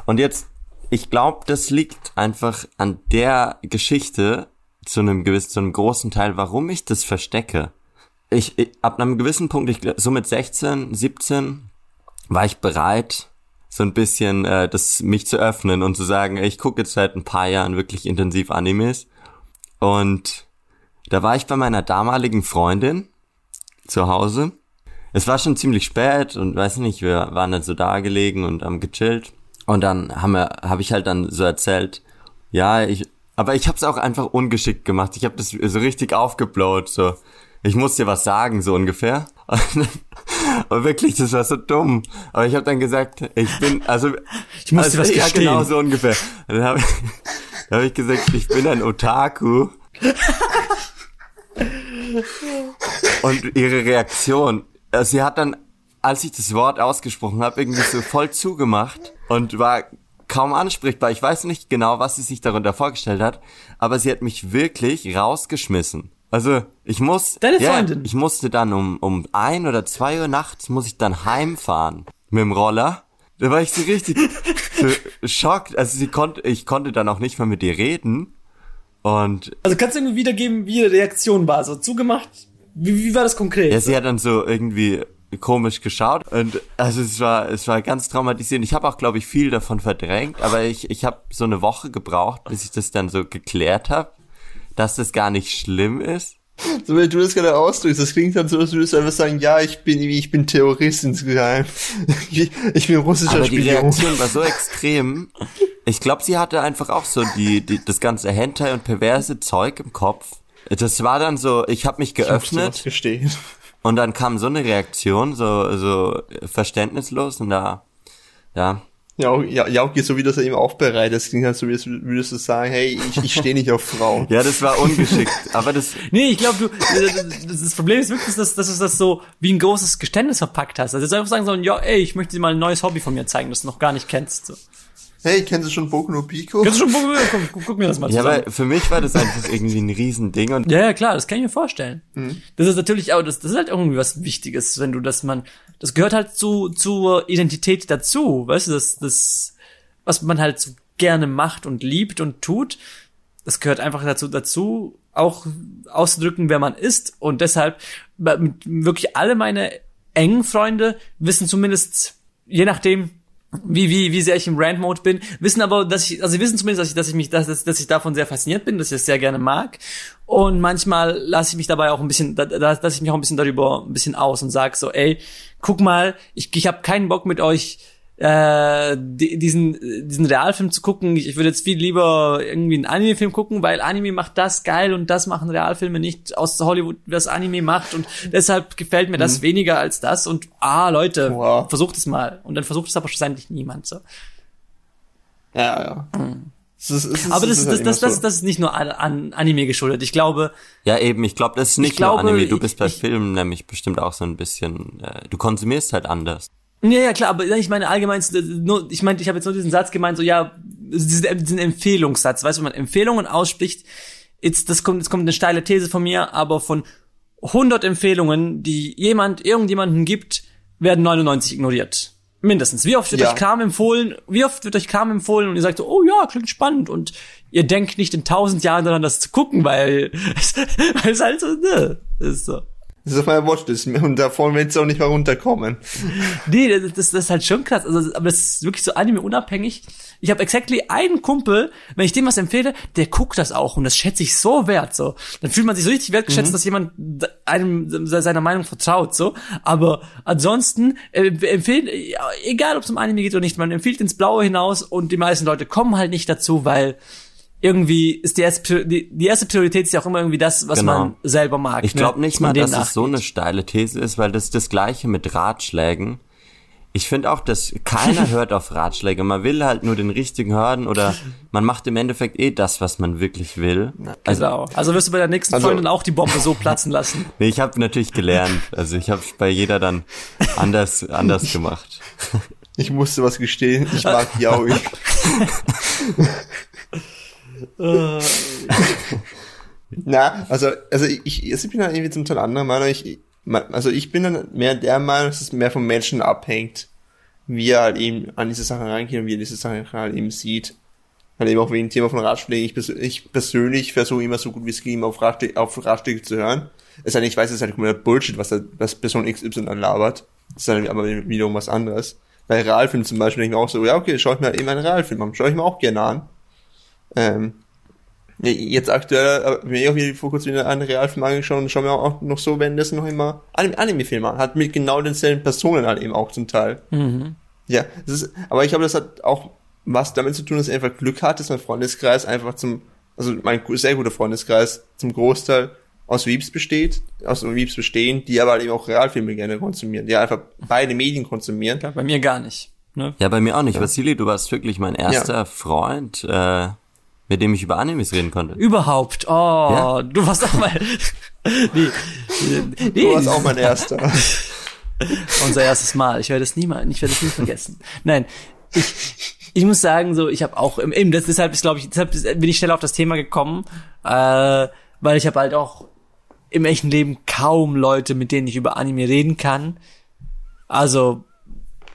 Und jetzt, ich glaube, das liegt einfach an der Geschichte zu einem gewissen, zu einem großen Teil, warum ich das verstecke. Ich, ich ab einem gewissen Punkt, ich, so mit 16, 17, war ich bereit, so ein bisschen äh, das mich zu öffnen und zu sagen, ich gucke jetzt seit ein paar Jahren wirklich intensiv Animes. Und da war ich bei meiner damaligen Freundin zu Hause. Es war schon ziemlich spät und weiß nicht, wir waren dann so da gelegen und haben gechillt. Und dann haben wir, habe ich halt dann so erzählt, ja, ich, aber ich habe es auch einfach ungeschickt gemacht. Ich habe das so richtig aufgeblowt, so. Ich muss dir was sagen, so ungefähr. Und, wirklich, das war so dumm. Aber ich habe dann gesagt, ich bin, also Ich muss also, dir was ja, gestehen. genau so ungefähr. Und dann habe ich, dann hab ich gesagt, ich bin ein Otaku. Und ihre Reaktion, äh, sie hat dann, als ich das Wort ausgesprochen habe, irgendwie so voll zugemacht und war kaum ansprechbar. Ich weiß nicht genau, was sie sich darunter vorgestellt hat, aber sie hat mich wirklich rausgeschmissen. Also ich muss, Deine ja, Freundin? ich musste dann um um ein oder zwei Uhr nachts muss ich dann heimfahren mit dem Roller. Da war ich so richtig so schockt. Also sie konnte, ich konnte dann auch nicht mehr mit ihr reden und Also kannst du irgendwie wiedergeben, wie ihre Reaktion war? So zugemacht? Wie, wie war das konkret? Ja, sie hat dann so irgendwie komisch geschaut und also es war es war ganz traumatisierend. Ich habe auch glaube ich viel davon verdrängt, aber ich ich habe so eine Woche gebraucht, bis ich das dann so geklärt habe, dass das gar nicht schlimm ist. So wie du das gerade ausdrückst, das klingt dann so, als würdest du einfach sagen, ja, ich bin, ich bin Terrorist insgeheim. Ich, ich bin russischer Aber die. Reaktion war so extrem. Ich glaube, sie hatte einfach auch so die, die das ganze Hentai und perverse Zeug im Kopf. Das war dann so, ich habe mich Ich geöffnet gestehen. und dann kam so eine Reaktion, so so verständnislos und da ja, Ja, ja, Jauki, so wie das er ihm aufbereitet, das klingt halt so, wie würdest du sagen, hey, ich, ich stehe nicht auf Frauen. ja, das war ungeschickt, aber das Nee, ich glaube, du, das, Problem ist wirklich, dass, dass du das so wie ein großes Geständnis verpackt hast. Also jetzt einfach sagen so, ja, ey, ich möchte dir mal ein neues Hobby von mir zeigen, das du noch gar nicht kennst. So. Hey, kennst du schon Boku no Pico? Kannst du schon, komm, guck, guck mir das mal Ja, zusammen. aber für mich war das einfach irgendwie ein Riesending und Ja, ja, klar, das kann ich mir vorstellen. Das ist natürlich auch, das, das ist halt irgendwie was Wichtiges, wenn du das man, das gehört halt zu, zur Identität dazu, weißt du, das, das, was man halt so gerne macht und liebt und tut, das gehört einfach dazu, dazu, auch auszudrücken, wer man ist und deshalb, wirklich alle meine engen Freunde wissen zumindest, je nachdem, wie, wie, wie sehr ich im Rant-Mode bin, wissen aber, dass ich, also sie wissen zumindest, dass ich, dass ich mich, dass, dass dass ich davon sehr fasziniert bin, dass ich es sehr gerne mag. Und manchmal lasse ich mich dabei auch ein bisschen, da, da, lasse ich mich auch ein bisschen darüber ein bisschen aus und sag so, ey, guck mal, ich, ich habe keinen Bock mit euch äh, di- diesen diesen Realfilm zu gucken. Ich, ich würde jetzt viel lieber irgendwie einen Anime-Film gucken, weil Anime macht das geil und das machen Realfilme nicht aus Hollywood, was Anime macht und deshalb gefällt mir das weniger als das und ah Leute, Wow. versucht es mal und dann versucht es aber schlussendlich niemand so. Ja, ja. Es ist, es ist, Aber das ist, halt das, immer das, das, so. das ist nicht nur an, an Anime geschuldet. Ich glaube, ja eben, ich glaube, das ist nicht glaube, nur Anime, du ich- bist bei ich- Filmen nämlich bestimmt auch so ein bisschen, äh, du konsumierst halt anders. Ja, ja, klar, aber ich meine allgemein, äh, nur, ich meine, ich habe jetzt nur diesen Satz gemeint, so ja, diesen, diesen Empfehlungssatz, weißt du, wenn man Empfehlungen ausspricht, jetzt, das kommt, jetzt kommt eine steile These von mir, aber von 100 Empfehlungen, die jemand irgendjemanden gibt, werden 99 ignoriert. Mindestens. Wie oft wird Ja. euch Kram empfohlen? Wie oft wird euch Kram empfohlen und ihr sagt so, oh ja, klingt spannend und ihr denkt nicht in tausend Jahren daran, das zu gucken, weil es, weil es halt so, ne, ist so. Das ist auf meiner Watchlist und davon willst du auch nicht mehr runterkommen. Nee, das, das, das ist halt schon krass. Also, aber das ist wirklich so Anime unabhängig. Ich habe exactly einen Kumpel, wenn ich dem was empfehle, der guckt das auch und das schätze ich so wert. So, dann fühlt man sich so richtig wertgeschätzt, dass jemand einem seiner Meinung vertraut. So, aber ansonsten äh, empfehlen, egal ob es um Anime geht oder nicht, man empfiehlt ins Blaue hinaus und die meisten Leute kommen halt nicht dazu, weil irgendwie ist die erste, die, die erste Priorität ist ja auch immer irgendwie das, was Genau. man selber mag. Ich ne? glaube nicht Dass man mal, dass es so eine steile These ist, weil das ist das gleiche mit Ratschlägen. Ich finde auch, dass keiner hört auf Ratschläge. Man will halt nur den richtigen hören oder man macht im Endeffekt eh das, was man wirklich will. Also, Genau. Also wirst du bei der nächsten Also- Freundin auch die Bombe so platzen lassen. nee, ich habe natürlich gelernt. Also ich habe bei jeder dann anders anders gemacht. Ich musste was gestehen, ich mag Yaoi. Na, also, also ich, also ich bin dann irgendwie zum Teil anderer Meinung. Ich, also ich bin dann mehr der Meinung, dass es mehr vom Menschen abhängt, wie er halt eben an diese Sachen reingeht und wie er diese Sachen halt eben sieht. Halt eben auch wegen dem Thema von Ratschlägen. Ich, pers ich persönlich versuche immer so gut wie es geht, auf, Ratschläge, auf Ratschläge zu hören. Es denn, ich weiß, es ist halt kompletter Bullshit, was, da, was Person XY dann labert. Das ist dann aber wiederum was anderes. Bei Realfilmen zum Beispiel denke ich mir auch so, ja, okay, schau ich mir eben einen Realfilm an. Schau ich mir auch gerne an. Ähm, ja, jetzt aktuell, äh, mir auch wieder vor kurzem wieder einen Realfilm angeschaut und schauen wir auch noch so währenddessen noch immer Anim- Anime-Filme an. Hat mit genau denselben Personen halt eben auch zum Teil. Ja, das ist, aber ich glaube, das hat auch was damit zu tun, dass ich einfach Glück hatte, dass mein Freundeskreis einfach zum, also mein sehr guter Freundeskreis zum Großteil aus Weeps besteht, aus Weeps bestehen, die aber halt eben auch Realfilme gerne konsumieren, die einfach beide Medien konsumieren. Ja, bei mir gar nicht. Ne? Ja, bei mir auch nicht. Vasili, du warst wirklich mein erster Freund, äh, mit dem ich über Animes reden konnte. Überhaupt. Oh, Ja. du warst auch mal. nee, nee, Du warst auch mein erster. unser erstes Mal. Ich werde es nie mal, ich werde es nie vergessen. Nein, ich, ich muss sagen, so, ich habe auch, im- das, deshalb ist, glaube ich, deshalb bin ich schnell auf das Thema gekommen, äh, weil ich habe halt auch im echten Leben kaum Leute, mit denen ich über Anime reden kann. Also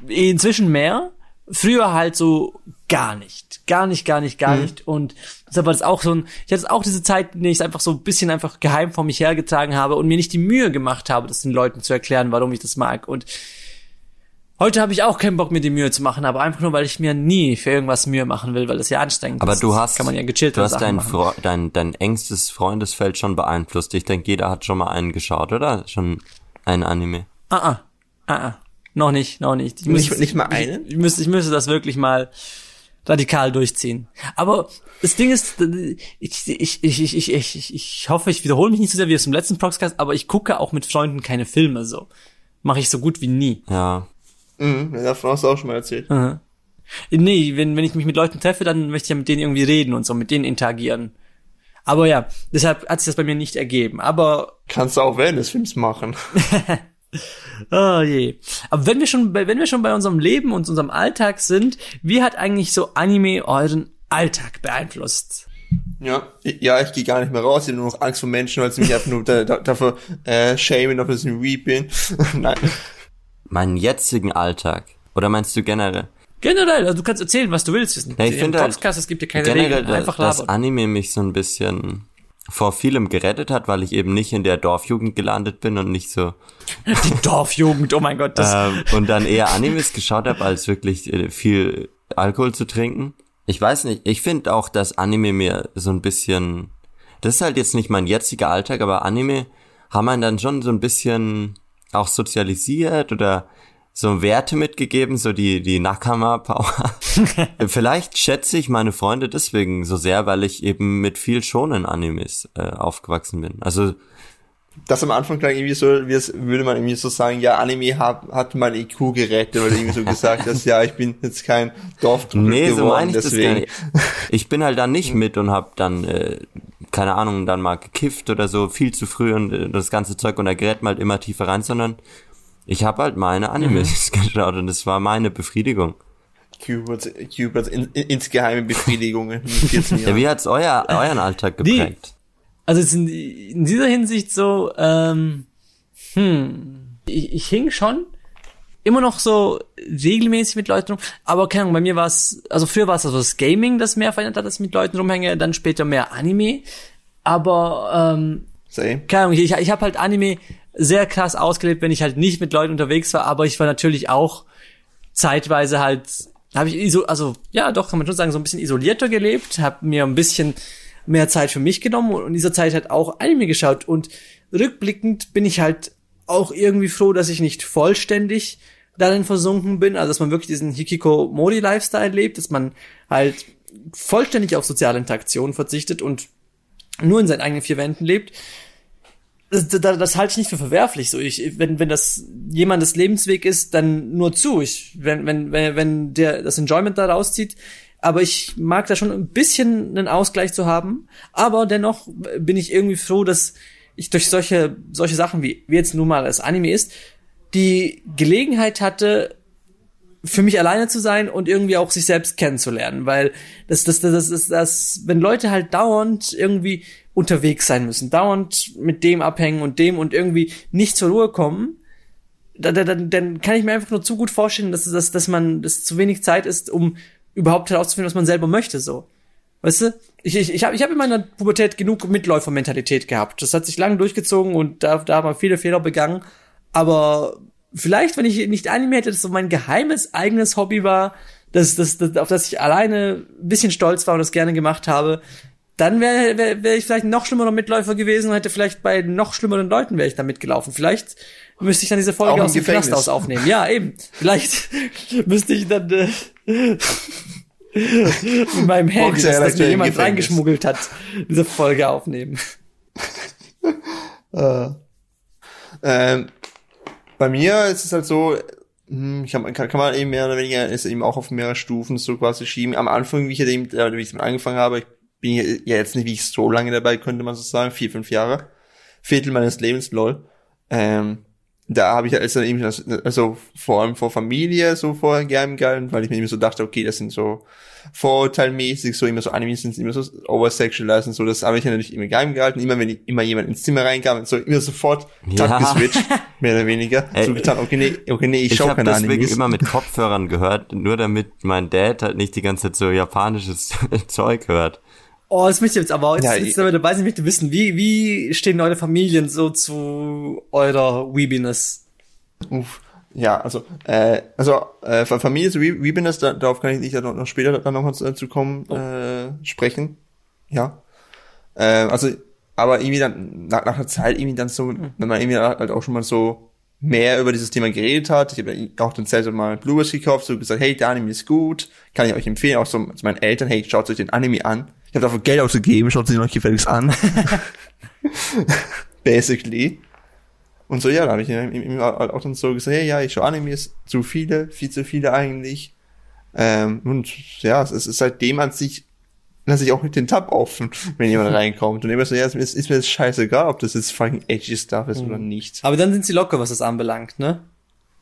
inzwischen mehr. Früher halt so gar nicht. Gar nicht, gar nicht, gar nicht. Und deshalb war das auch so ein, ich hatte auch diese Zeit, in der ich es einfach so ein bisschen einfach geheim vor mich hergetragen habe und mir nicht die Mühe gemacht habe, das den Leuten zu erklären, warum ich das mag. Und heute habe ich auch keinen Bock, mir die Mühe zu machen, aber einfach nur, weil ich mir nie für irgendwas Mühe machen will, weil das ja anstrengend Aber ist. du hast, kann man ja gechillt du hast dein, dein, dein engstes Freundesfeld schon beeinflusst. Ich denke, jeder hat schon mal einen geschaut, oder? Schon ein Anime. Ah, ah, ah, ah. Noch nicht, noch nicht. Ich Nicht, müsste- nicht mal einen? Ich müsste, ich müsste das wirklich mal radikal durchziehen. Aber das Ding ist, ich, ich, ich, ich, ich, ich, ich hoffe, ich wiederhole mich nicht so sehr wie es im letzten Podcast, aber ich gucke auch mit Freunden keine Filme so. Mache ich so gut wie nie. Ja. Mhm, davon hast du auch schon mal erzählt. Mhm. Nee, wenn, wenn ich mich mit Leuten treffe, dann möchte ich ja mit denen irgendwie reden und so, mit denen interagieren. Aber ja, deshalb hat sich das bei mir nicht ergeben. Aber Kannst du auch während des Films machen. Oh je. Aber wenn wir schon bei, wenn wir schon bei unserem Leben und unserem Alltag sind, wie hat eigentlich so Anime euren Alltag beeinflusst? Ja, ja, ich gehe gar nicht mehr raus. Ich habe nur noch Angst vor Menschen, weil sie mich einfach nur da, da, dafür äh, shamen, ob ich ein Weep bin. Nein. Meinen jetzigen Alltag. Oder meinst du generell? Generell, also du kannst erzählen, was du willst. Ja, ich finde halt Podcast, es gibt dir keine generell, Regeln, einfach dass labern. Anime mich so ein bisschen vor vielem gerettet hat, weil ich eben nicht in der Dorfjugend gelandet bin und nicht so Die Dorfjugend, oh mein Gott, das, ähm, und dann eher Animes geschaut habe, als wirklich äh, viel Alkohol zu trinken. Ich weiß nicht, ich finde auch, dass Anime mir so ein bisschen, das ist halt jetzt nicht mein jetziger Alltag, aber Anime haben einen dann schon so ein bisschen auch sozialisiert oder so Werte mitgegeben, so die, die Nakama-Power. Vielleicht schätze ich meine Freunde deswegen so sehr, weil ich eben mit viel schonen Animes äh, aufgewachsen bin. Also Das am Anfang klang irgendwie so, wie es würde man irgendwie so sagen, ja, Anime hat, hat mein IQ gerettet, du irgendwie so gesagt hast, ja, ich bin jetzt kein Dorftrottel Nee, so geworden, meine ich das deswegen. gar nicht. Ich bin halt da nicht mit und hab dann, äh, keine Ahnung, dann mal gekifft oder so, viel zu früh und äh, das ganze Zeug und da gerät man halt immer tiefer rein, sondern ich habe halt meine Animes geschaut und das war meine Befriedigung. Cuberts, Cuberts in, in, insgeheime Befriedigungen. mit 14 Ja, wie hat's euer, euren Alltag geprägt? Also es ist in, in dieser Hinsicht so, ähm, hm, ich, ich hing schon immer noch so regelmäßig mit Leuten rum, aber keine Ahnung, bei mir war es, also früher war es also das Gaming, das mehr verändert hat, dass ich mit Leuten rumhänge, dann später mehr Anime, aber ähm, Same. keine Ahnung, ich, ich habe halt Anime sehr krass ausgelebt, wenn ich halt nicht mit Leuten unterwegs war, aber ich war natürlich auch zeitweise halt, habe ich iso, also ja, doch kann man schon sagen, so ein bisschen isolierter gelebt, habe mir ein bisschen mehr Zeit für mich genommen und in dieser Zeit halt auch Anime geschaut und rückblickend bin ich halt auch irgendwie froh, dass ich nicht vollständig darin versunken bin, also dass man wirklich diesen Hikiko-Mori-Lifestyle lebt, dass man halt vollständig auf soziale Interaktion verzichtet und nur in seinen eigenen vier Wänden lebt. Das, das, das halte ich nicht für verwerflich. So, ich, wenn, wenn das jemandes Lebensweg ist, dann nur zu. Ich, wenn, wenn, wenn, der das Enjoyment da rauszieht, aber ich mag da schon ein bisschen einen Ausgleich zu haben. Aber dennoch bin ich irgendwie froh, dass ich durch solche, solche Sachen wie, wie jetzt nun mal das Anime ist, die Gelegenheit hatte, für mich alleine zu sein und irgendwie auch sich selbst kennenzulernen, weil das, das, das, das, das, das, wenn Leute halt dauernd irgendwie unterwegs sein müssen, dauernd mit dem abhängen und dem und irgendwie nicht zur Ruhe kommen, dann, dann, dann kann ich mir einfach nur zu gut vorstellen, dass, dass, dass man, dass zu wenig Zeit ist, um überhaupt herauszufinden, was man selber möchte, so. Weißt du? Ich, ich, ich habe ich hab in meiner Pubertät genug Mitläufermentalität gehabt. Das hat sich lange durchgezogen und da, da haben wir viele Fehler begangen. Aber vielleicht, wenn ich nicht Anime hätte, dass so mein geheimes eigenes Hobby war, das, das, das, auf das ich alleine ein bisschen stolz war und das gerne gemacht habe, dann wäre wär, wär ich vielleicht noch schlimmerer Mitläufer gewesen und hätte vielleicht bei noch schlimmeren Leuten wäre ich da mitgelaufen. Vielleicht müsste ich dann diese Folge aus dem Knast aus aufnehmen. Ja, eben. Vielleicht müsste ich dann äh, mit meinem Handy, das, das mir jemand reingeschmuggelt hat, diese Folge aufnehmen. äh, ähm, bei mir ist es halt so, hm, ich kann, kann, kann man eben mehr oder weniger ist eben auch auf mehrere Stufen so quasi schieben. Am Anfang, wie ich eben, wie ich damit angefangen habe, ich bin ja jetzt nicht wie ich so lange dabei, könnte man so sagen, vier, fünf Jahre. Viertel meines Lebens, lol. Ähm, da habe ich also eben, also vor allem vor Familie so vorher gern gehalten, weil ich mir immer so dachte, okay, das sind so vorurteilmäßig, so immer so Animes sind immer so oversexualized und so, das habe ich natürlich immer geheim gehalten, immer wenn ich, immer jemand ins Zimmer reinkam, so immer sofort ja. geswitcht, mehr oder weniger, Ey, so getan, okay, nee, okay, nee, ich, ich schaue keine Animes. Ich habe immer mit Kopfhörern gehört, nur damit mein Dad halt nicht die ganze Zeit so japanisches Zeug hört. Oh, das möchte ich jetzt aber jetzt, ja, jetzt dabei sind, ich möchte wissen, wie, wie stehen eure Familien so zu eurer Weebiness? Uff. Ja, also, äh, also äh, Familie zu Weebiness, da, darauf kann ich nicht noch, noch später dann nochmal zu, zu kommen, oh. äh, sprechen. Ja. Äh, also, aber irgendwie dann, nach, nach der Zeit irgendwie dann so, mhm. wenn man irgendwie halt auch schon mal so mehr über dieses Thema geredet hat. Ich habe auch dann selbst mal Blu-rays gekauft, so gesagt, hey, der Anime ist gut, kann ich euch empfehlen, auch so zu meinen Eltern, hey, schaut euch den Anime an. Ich habe dafür Geld ausgegeben, schaut sich noch gefälligst an. Basically. Und so, ja, da habe ich ihm auch dann so gesagt, hey, ja, ich schaue Animes, zu viele, viel zu viele eigentlich. Ähm, und ja, es ist seitdem an sich, lasse ich auch mit den Tab offen, wenn jemand reinkommt. Und immer so, ja, es ist, ist mir das scheißegal, ob das jetzt fucking edgy Stuff ist mhm. oder nicht. Aber dann sind sie locker, was das anbelangt, ne?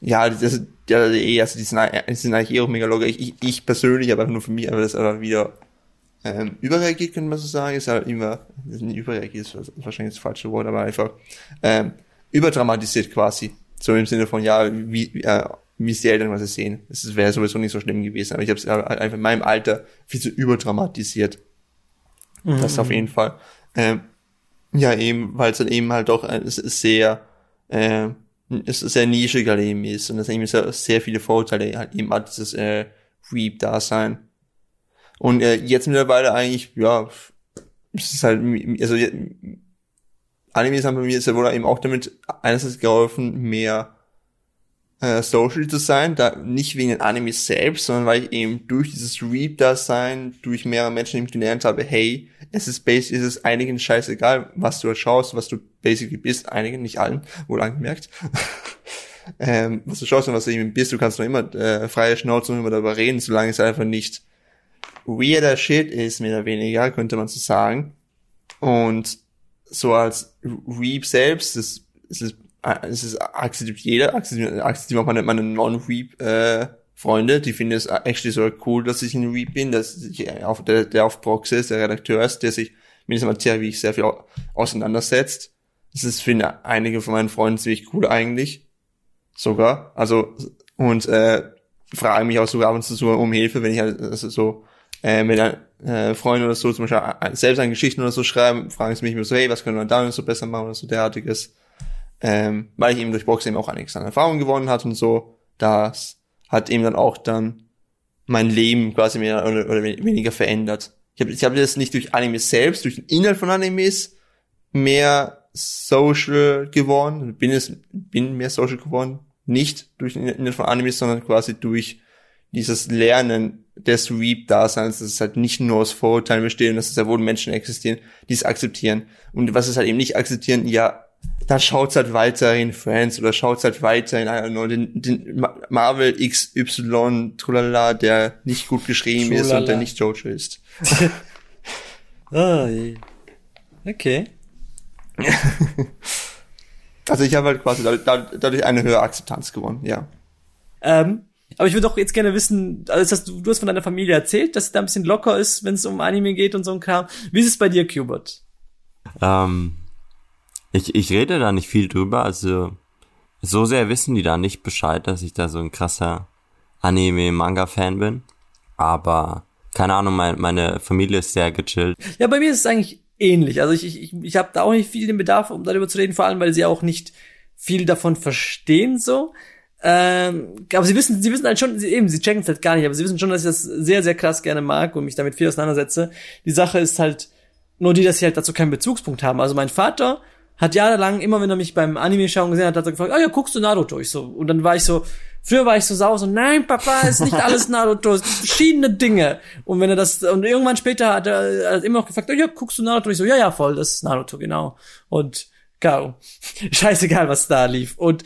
Ja, das, ja, also die sind, die sind eigentlich eh auch mega locker. Ich, ich, ich persönlich, aber nur für mich, aber das aber wieder ähm, überreagiert, könnte man so sagen, ist halt immer, überreagiert ist wahrscheinlich das falsche Wort, aber einfach ähm, überdramatisiert quasi. So im Sinne von, ja, wie, äh, wie sie Eltern was sie sehen. Das wäre sowieso nicht so schlimm gewesen, aber ich habe es einfach in meinem Alter viel zu überdramatisiert. Mhm. Das auf jeden Fall. Ähm, ja, eben, weil es dann eben halt doch äh, sehr, äh, es sehr nischiger Leben ist und es eben sehr, sehr viele Vorteile halt eben hat dieses äh, Reap-Dasein. Und äh, jetzt mittlerweile eigentlich, ja, es ist halt, also Animes haben bei mir sehr wohl eben auch damit einerseits geholfen, mehr äh, social zu sein, da nicht wegen den Animes selbst, sondern weil ich eben durch dieses Read-Dasein, durch mehrere Menschen eben gelernt habe, hey, es ist basic, es ist einigen scheißegal, was du schaust, was du basically bist, einigen, nicht allen, wohl angemerkt. ähm, was du schaust und was du eben bist, du kannst noch immer äh, freie Schnauze und immer darüber reden, solange es einfach nicht weirder Shit ist, mehr oder weniger, könnte man so sagen. Und so als Reap selbst, das, das ist, das ist akzeptiert jeder, akzeptiert, auch meine, meine Non-Reap, äh, Freunde, die finden es actually so cool, dass ich ein Reap bin, dass ich auf, der, der auf Proxy ist, der Redakteur ist, der sich mit dieser Materie wie ich sehr viel auseinandersetzt. Das ist für einige von meinen Freunden ziemlich cool eigentlich. Sogar. Also, und äh, frage mich auch sogar ab und zu so um Hilfe, wenn ich halt also so äh, mit äh, Freunden oder so zum Beispiel selbst an Geschichten oder so schreiben, fragen sie mich immer so, hey, was können wir da so besser machen oder so derartiges. Ähm, weil ich eben durch Boxen eben auch einiges an Erfahrung gewonnen hat und so. Das hat eben dann auch dann mein Leben quasi mehr oder, oder weniger verändert. Ich habe ich hab das nicht durch Animes selbst, durch den Inhalt von Animes mehr social geworden, bin es, bin mehr social geworden, nicht durch den Inhalt von Animes, sondern quasi durch dieses Lernen des Reap-Daseins, dass es halt nicht nur aus Vorurteilen besteht und dass es ja wohl Menschen existieren, die es akzeptieren. Und was es halt eben nicht akzeptieren, ja, da schaut's halt weiter in Friends oder schaut's halt weiter in know, den, den Marvel XY Trulala, der nicht gut geschrieben Trulala. ist und der nicht Jojo ist. oh, okay. also ich habe halt quasi dadurch eine höhere Akzeptanz gewonnen, ja. Ähm, aber ich würde doch jetzt gerne wissen, also hast du, du hast von deiner Familie erzählt, dass es da ein bisschen locker ist, wenn es um Anime geht und so ein Kram. Wie ist es bei dir, Cubert? Ähm, ich, ich rede da nicht viel drüber, also so sehr wissen die da nicht Bescheid, dass ich da so ein krasser Anime-Manga-Fan bin. Aber keine Ahnung, mein, meine Familie ist sehr gechillt. Ja, bei mir ist es eigentlich ähnlich. Also ich, ich, ich habe da auch nicht viel den Bedarf, um darüber zu reden, vor allem, weil sie auch nicht viel davon verstehen so. Ähm, aber sie wissen, sie wissen halt schon, sie, eben, sie checken es halt gar nicht, aber sie wissen schon, dass ich das sehr, sehr krass gerne mag und mich damit viel auseinandersetze. Die Sache ist halt nur die, dass sie halt dazu keinen Bezugspunkt haben. Also mein Vater hat jahrelang, immer wenn er mich beim Anime-Schauen gesehen hat, hat er gefragt, oh ja, guckst du Naruto? Ich so, und dann war ich so, früher war ich so sauer, so, nein, Papa, ist nicht alles Naruto, es sind verschiedene Dinge. Und wenn er das, und irgendwann später hat er, hat immer noch gefragt, oh ja, guckst du Naruto? Ich so, ja, ja, voll, das ist Naruto, genau. Und, klar, scheißegal, was da lief. Und,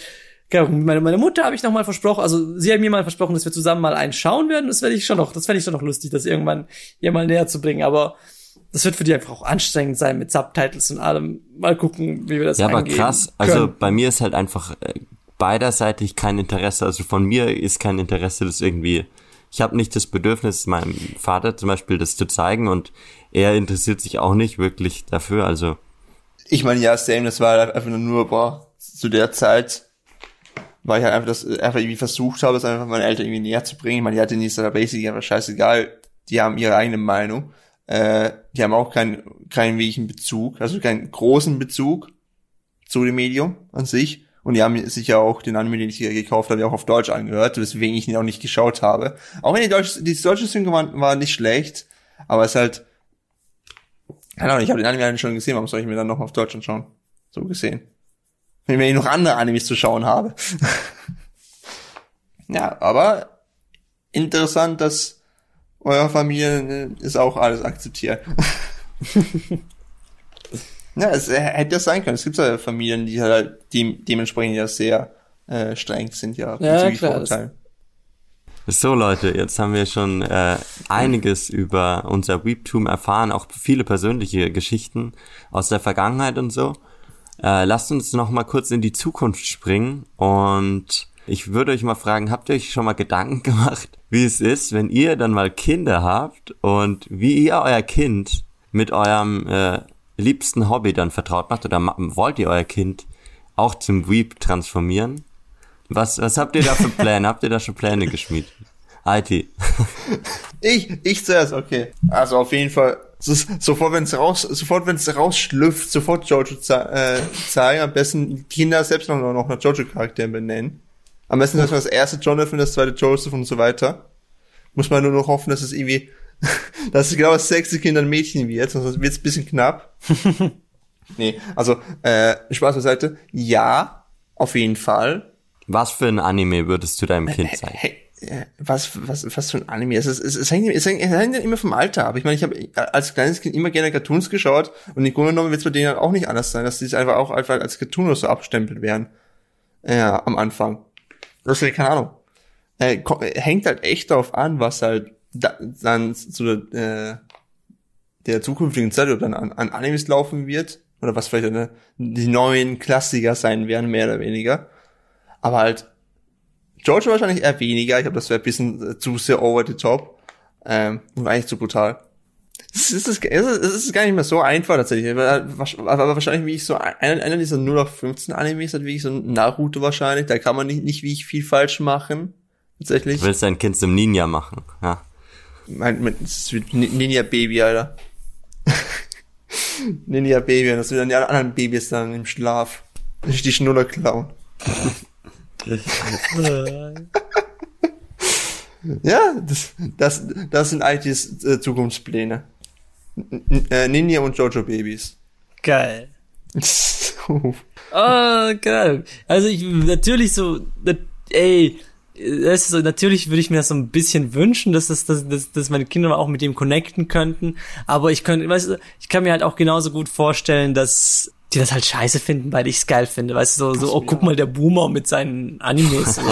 Genau, meine, meine Mutter habe ich noch mal versprochen, also sie hat mir mal versprochen, dass wir zusammen mal einen schauen werden. Das werde ich schon noch, das fände ich schon noch lustig, das irgendwann ihr mal näher zu bringen. Aber das wird für die einfach auch anstrengend sein mit Subtitles und allem. Mal gucken, wie wir das Ja, aber krass. Also können. Also bei mir ist halt einfach äh, beiderseitig kein Interesse. Also von mir ist kein Interesse, das irgendwie. Ich habe nicht das Bedürfnis, meinem Vater zum Beispiel das zu zeigen und er interessiert sich auch nicht wirklich dafür. Also ich meine, ja, Sam, das war einfach nur, boah, zu der Zeit weil ich halt einfach das einfach irgendwie versucht habe, das einfach meinen Eltern irgendwie näher zu bringen. Ich meine, die hatten ist da basically einfach scheißegal. Die haben ihre eigene Meinung. Äh, die haben auch keinen keinen wirklichen Bezug, also keinen großen Bezug zu dem Medium an sich. Und die haben sich ja auch den Anime, den ich hier gekauft habe, auch auf Deutsch angehört, weswegen ich ihn auch nicht geschaut habe. Auch wenn die deutsche, die deutsche Synchro war, war nicht schlecht, aber es ist halt, keine Ahnung, ich habe den Anime schon gesehen, warum soll ich mir dann noch auf Deutsch anschauen? So gesehen wenn ich noch andere Animes zu schauen habe. ja, aber interessant, dass euer Familie ist auch alles akzeptiert. ja, es hätte ja sein können. Es gibt ja Familien, die halt de dementsprechend ja sehr äh, streng sind, ja, ja klar, So Leute, jetzt haben wir schon äh, einiges über unser Weebtoon erfahren, auch viele persönliche Geschichten aus der Vergangenheit und so. Äh, lasst uns noch mal kurz in die Zukunft springen und ich würde euch mal fragen, habt ihr euch schon mal Gedanken gemacht, wie es ist, wenn ihr dann mal Kinder habt und wie ihr euer Kind mit eurem äh, liebsten Hobby dann vertraut macht oder wollt ihr euer Kind auch zum Weep transformieren? Was, was habt ihr da für Pläne? habt ihr da schon Pläne geschmiedet? IT. ich, ich zuerst, okay. Also auf jeden Fall sofort, wenn es raus, sofort, wenn es rausschlüpft, sofort Jojo äh, zeigen. Am besten Kinder selbst noch, noch nach Jojo-Charakteren benennen. Am besten, dass man das erste Jonathan, das zweite Joseph und so weiter. Muss man nur noch hoffen, dass es irgendwie, dass es genau das sechste Kind ein Mädchen wird, sonst wird es ein bisschen knapp. nee, also, äh, Spaß beiseite. Ja, auf jeden Fall. Was für ein Anime würdest du deinem Kind zeigen? Hey, was, was, was für ein Anime. Es, es, es, hängt, es, hängt, es hängt immer vom Alter ab. Ich meine, ich habe als kleines Kind immer gerne Cartoons geschaut und im Grunde genommen wird es bei denen auch nicht anders sein, dass die einfach auch einfach als Cartoon so abstempelt werden. Ja, am Anfang. Das ist keine Ahnung. Äh, hängt halt echt darauf an, was halt da, dann zu der, äh, der zukünftigen Zeit oder dann an, an Animes laufen wird. Oder was vielleicht eine, die neuen Klassiker sein werden, mehr oder weniger. Aber halt Jojo wahrscheinlich eher weniger. Ich glaube, das wäre ein bisschen äh, zu sehr over the top. Ähm, und eigentlich zu brutal. Es ist, es ist gar nicht mehr so einfach tatsächlich. Aber wahrscheinlich wie ich so einer, einer dieser 0 auf 15 Animes hat, wie ich so ein Naruto wahrscheinlich. Da kann man nicht, nicht wie ich viel falsch machen. Tatsächlich. Du willst dein Kind zum Ninja machen, ja. Mein, mein, das ist wie Ninja Baby, Alter. Ninja Baby, das sind dann die anderen Babys dann im Schlaf. Die Schnuller klauen. ja, das, das, das sind ITs äh, Zukunftspläne. N äh, Ninja und Jojo Babys. Geil. oh, geil. Also ich natürlich so, ey, das ist so, natürlich würde ich mir das so ein bisschen wünschen, dass, das, dass, dass, dass meine Kinder auch mit dem connecten könnten. Aber ich könnte, weißt du, ich kann mir halt auch genauso gut vorstellen, dass die das halt scheiße finden, weil ich es geil finde. Weißt du, so, so oh, guck mal, der Boomer mit seinen Animes.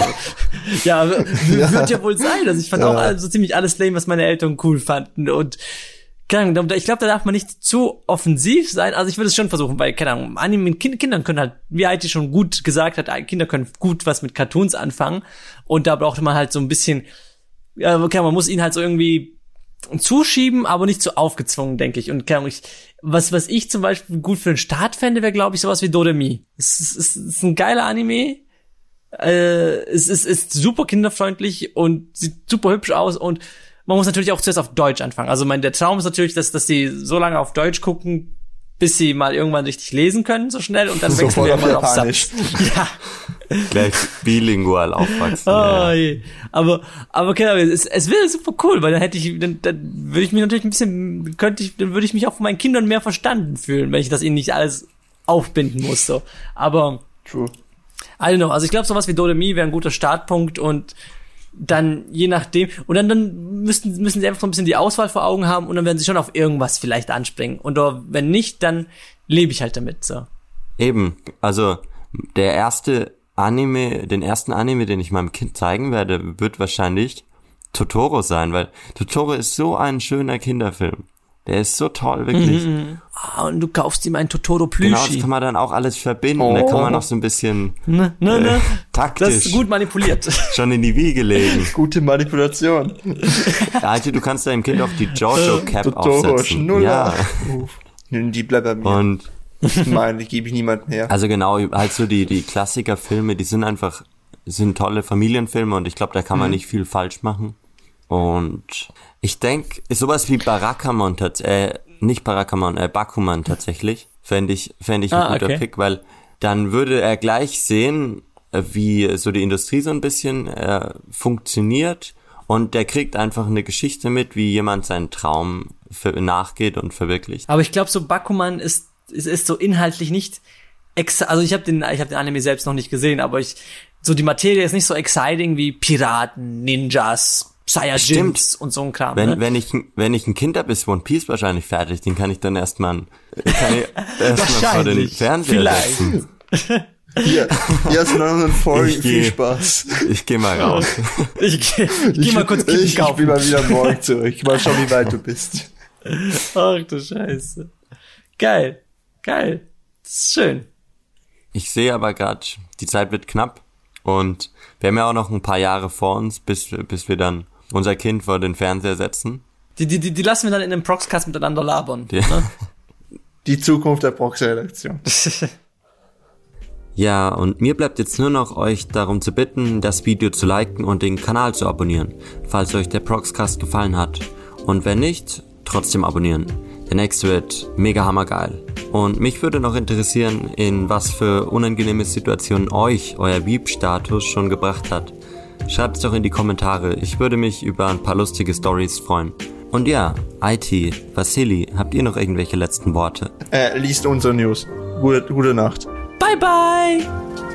Ja, ja, wird ja wohl sein. Also ich fand ja. auch so ziemlich alles lame, was meine Eltern cool fanden. Und keine Ahnung, ich glaube, da darf man nicht zu offensiv sein. Also ich würde es schon versuchen, weil, keine Ahnung, Anime, Kindern können halt, wie Heidi schon gut gesagt hat, Kinder können gut was mit Cartoons anfangen. Und da brauchte man halt so ein bisschen, ja, okay, man muss ihnen halt so irgendwie zuschieben, aber nicht so aufgezwungen, denke ich. Und Ahnung, ich, was, was ich zum Beispiel gut für den Start fände, wäre, glaube ich, sowas wie Dodemi. Es ist, es ist ein geiler Anime. Äh, es ist, ist super kinderfreundlich und sieht super hübsch aus und man muss natürlich auch zuerst auf Deutsch anfangen. Also mein, der Traum ist natürlich, dass, dass die so lange auf Deutsch gucken, bis sie mal irgendwann richtig lesen können, so schnell, und dann wechseln wir irgendwann auf Subs. Ja. Gleich bilingual aufwachsen. Oh, ja. je. Aber, aber okay, es, es wäre super cool, weil dann hätte ich, dann, dann würde ich mich natürlich ein bisschen, könnte ich, dann würde ich mich auch von meinen Kindern mehr verstanden fühlen, wenn ich das ihnen nicht alles aufbinden muss, so. Aber, True. I don't know. Also ich glaube, sowas wie Dodemi wäre ein guter Startpunkt und dann je nachdem und dann dann müssen müssen sie einfach so ein bisschen die Auswahl vor Augen haben und dann werden sie schon auf irgendwas vielleicht anspringen und wenn nicht dann lebe ich halt damit so eben also der erste Anime den ersten Anime den ich meinem Kind zeigen werde wird wahrscheinlich Totoro sein weil Totoro ist so ein schöner Kinderfilm der ist so toll, wirklich. Mhm. mhm. Ah, und du kaufst ihm einen Totoro Plüschi. Genau, das kann man dann auch alles verbinden. Oh. Da kann man noch so ein bisschen ne, ne, ne. Äh, taktisch. Das ist gut manipuliert. Schon in die Wiege legen. Gute Manipulation. Alter, du kannst deinem Kind auch die Jojo Cap Totoro, aufsetzen. Schnuller. Ja. Die bleibt bei mir. Und meine, die gebe ich niemandem her. Also genau, halt so die, die Klassikerfilme, die sind einfach, sind tolle Familienfilme und ich glaube, da kann man mhm. nicht viel falsch machen. Und ich denke, sowas wie Barakamon, äh, nicht Barakamon, äh, Bakuman tatsächlich, fände ich, fände ich ein ah, guter okay. Pick, weil dann würde er gleich sehen, äh, wie so die Industrie so ein bisschen äh, funktioniert und der kriegt einfach eine Geschichte mit, wie jemand seinen Traum nachgeht und verwirklicht. Aber ich glaube, so Bakuman ist, ist, ist so inhaltlich nicht ex also ich habe den ich habe den Anime selbst noch nicht gesehen, aber ich so die Materie ist nicht so exciting wie Piraten, Ninjas, Saiyajins und so ein Kram. Wenn, ne? wenn, ich, wenn ich ein Kind habe, ist One Piece wahrscheinlich fertig. Den kann ich dann erstmal erst vor den Fernseher Vielleicht. setzen. Hier, hier ist noch ein Folge. Viel Spaß. Ich geh mal raus. ich geh, ich geh mal kurz Kippen ich, kaufen. Ich bin mal wieder morgen zurück. Mal schauen, wie weit du bist. Ach du Scheiße. Geil. Geil. Das ist schön. Ich sehe aber gerade, die Zeit wird knapp und wir haben ja auch noch ein paar Jahre vor uns, bis, bis wir dann unser Kind vor den Fernseher setzen. Die, die, die, die lassen wir dann in einem Proxcast miteinander labern. Die, ne? die Zukunft der Prox-Redaktion. ja, und mir bleibt jetzt nur noch euch darum zu bitten, das Video zu liken und den Kanal zu abonnieren, falls euch der Proxcast gefallen hat. Und wenn nicht, trotzdem abonnieren. Der nächste wird mega hammergeil. Und mich würde noch interessieren, in was für unangenehme Situationen euch euer Weep-Status schon gebracht hat. Schreibt's doch in die Kommentare. Ich würde mich über ein paar lustige Stories freuen. Und ja, IT, Vasili, habt ihr noch irgendwelche letzten Worte? Äh, liest unsere News. Gute, gute Nacht. Bye bye!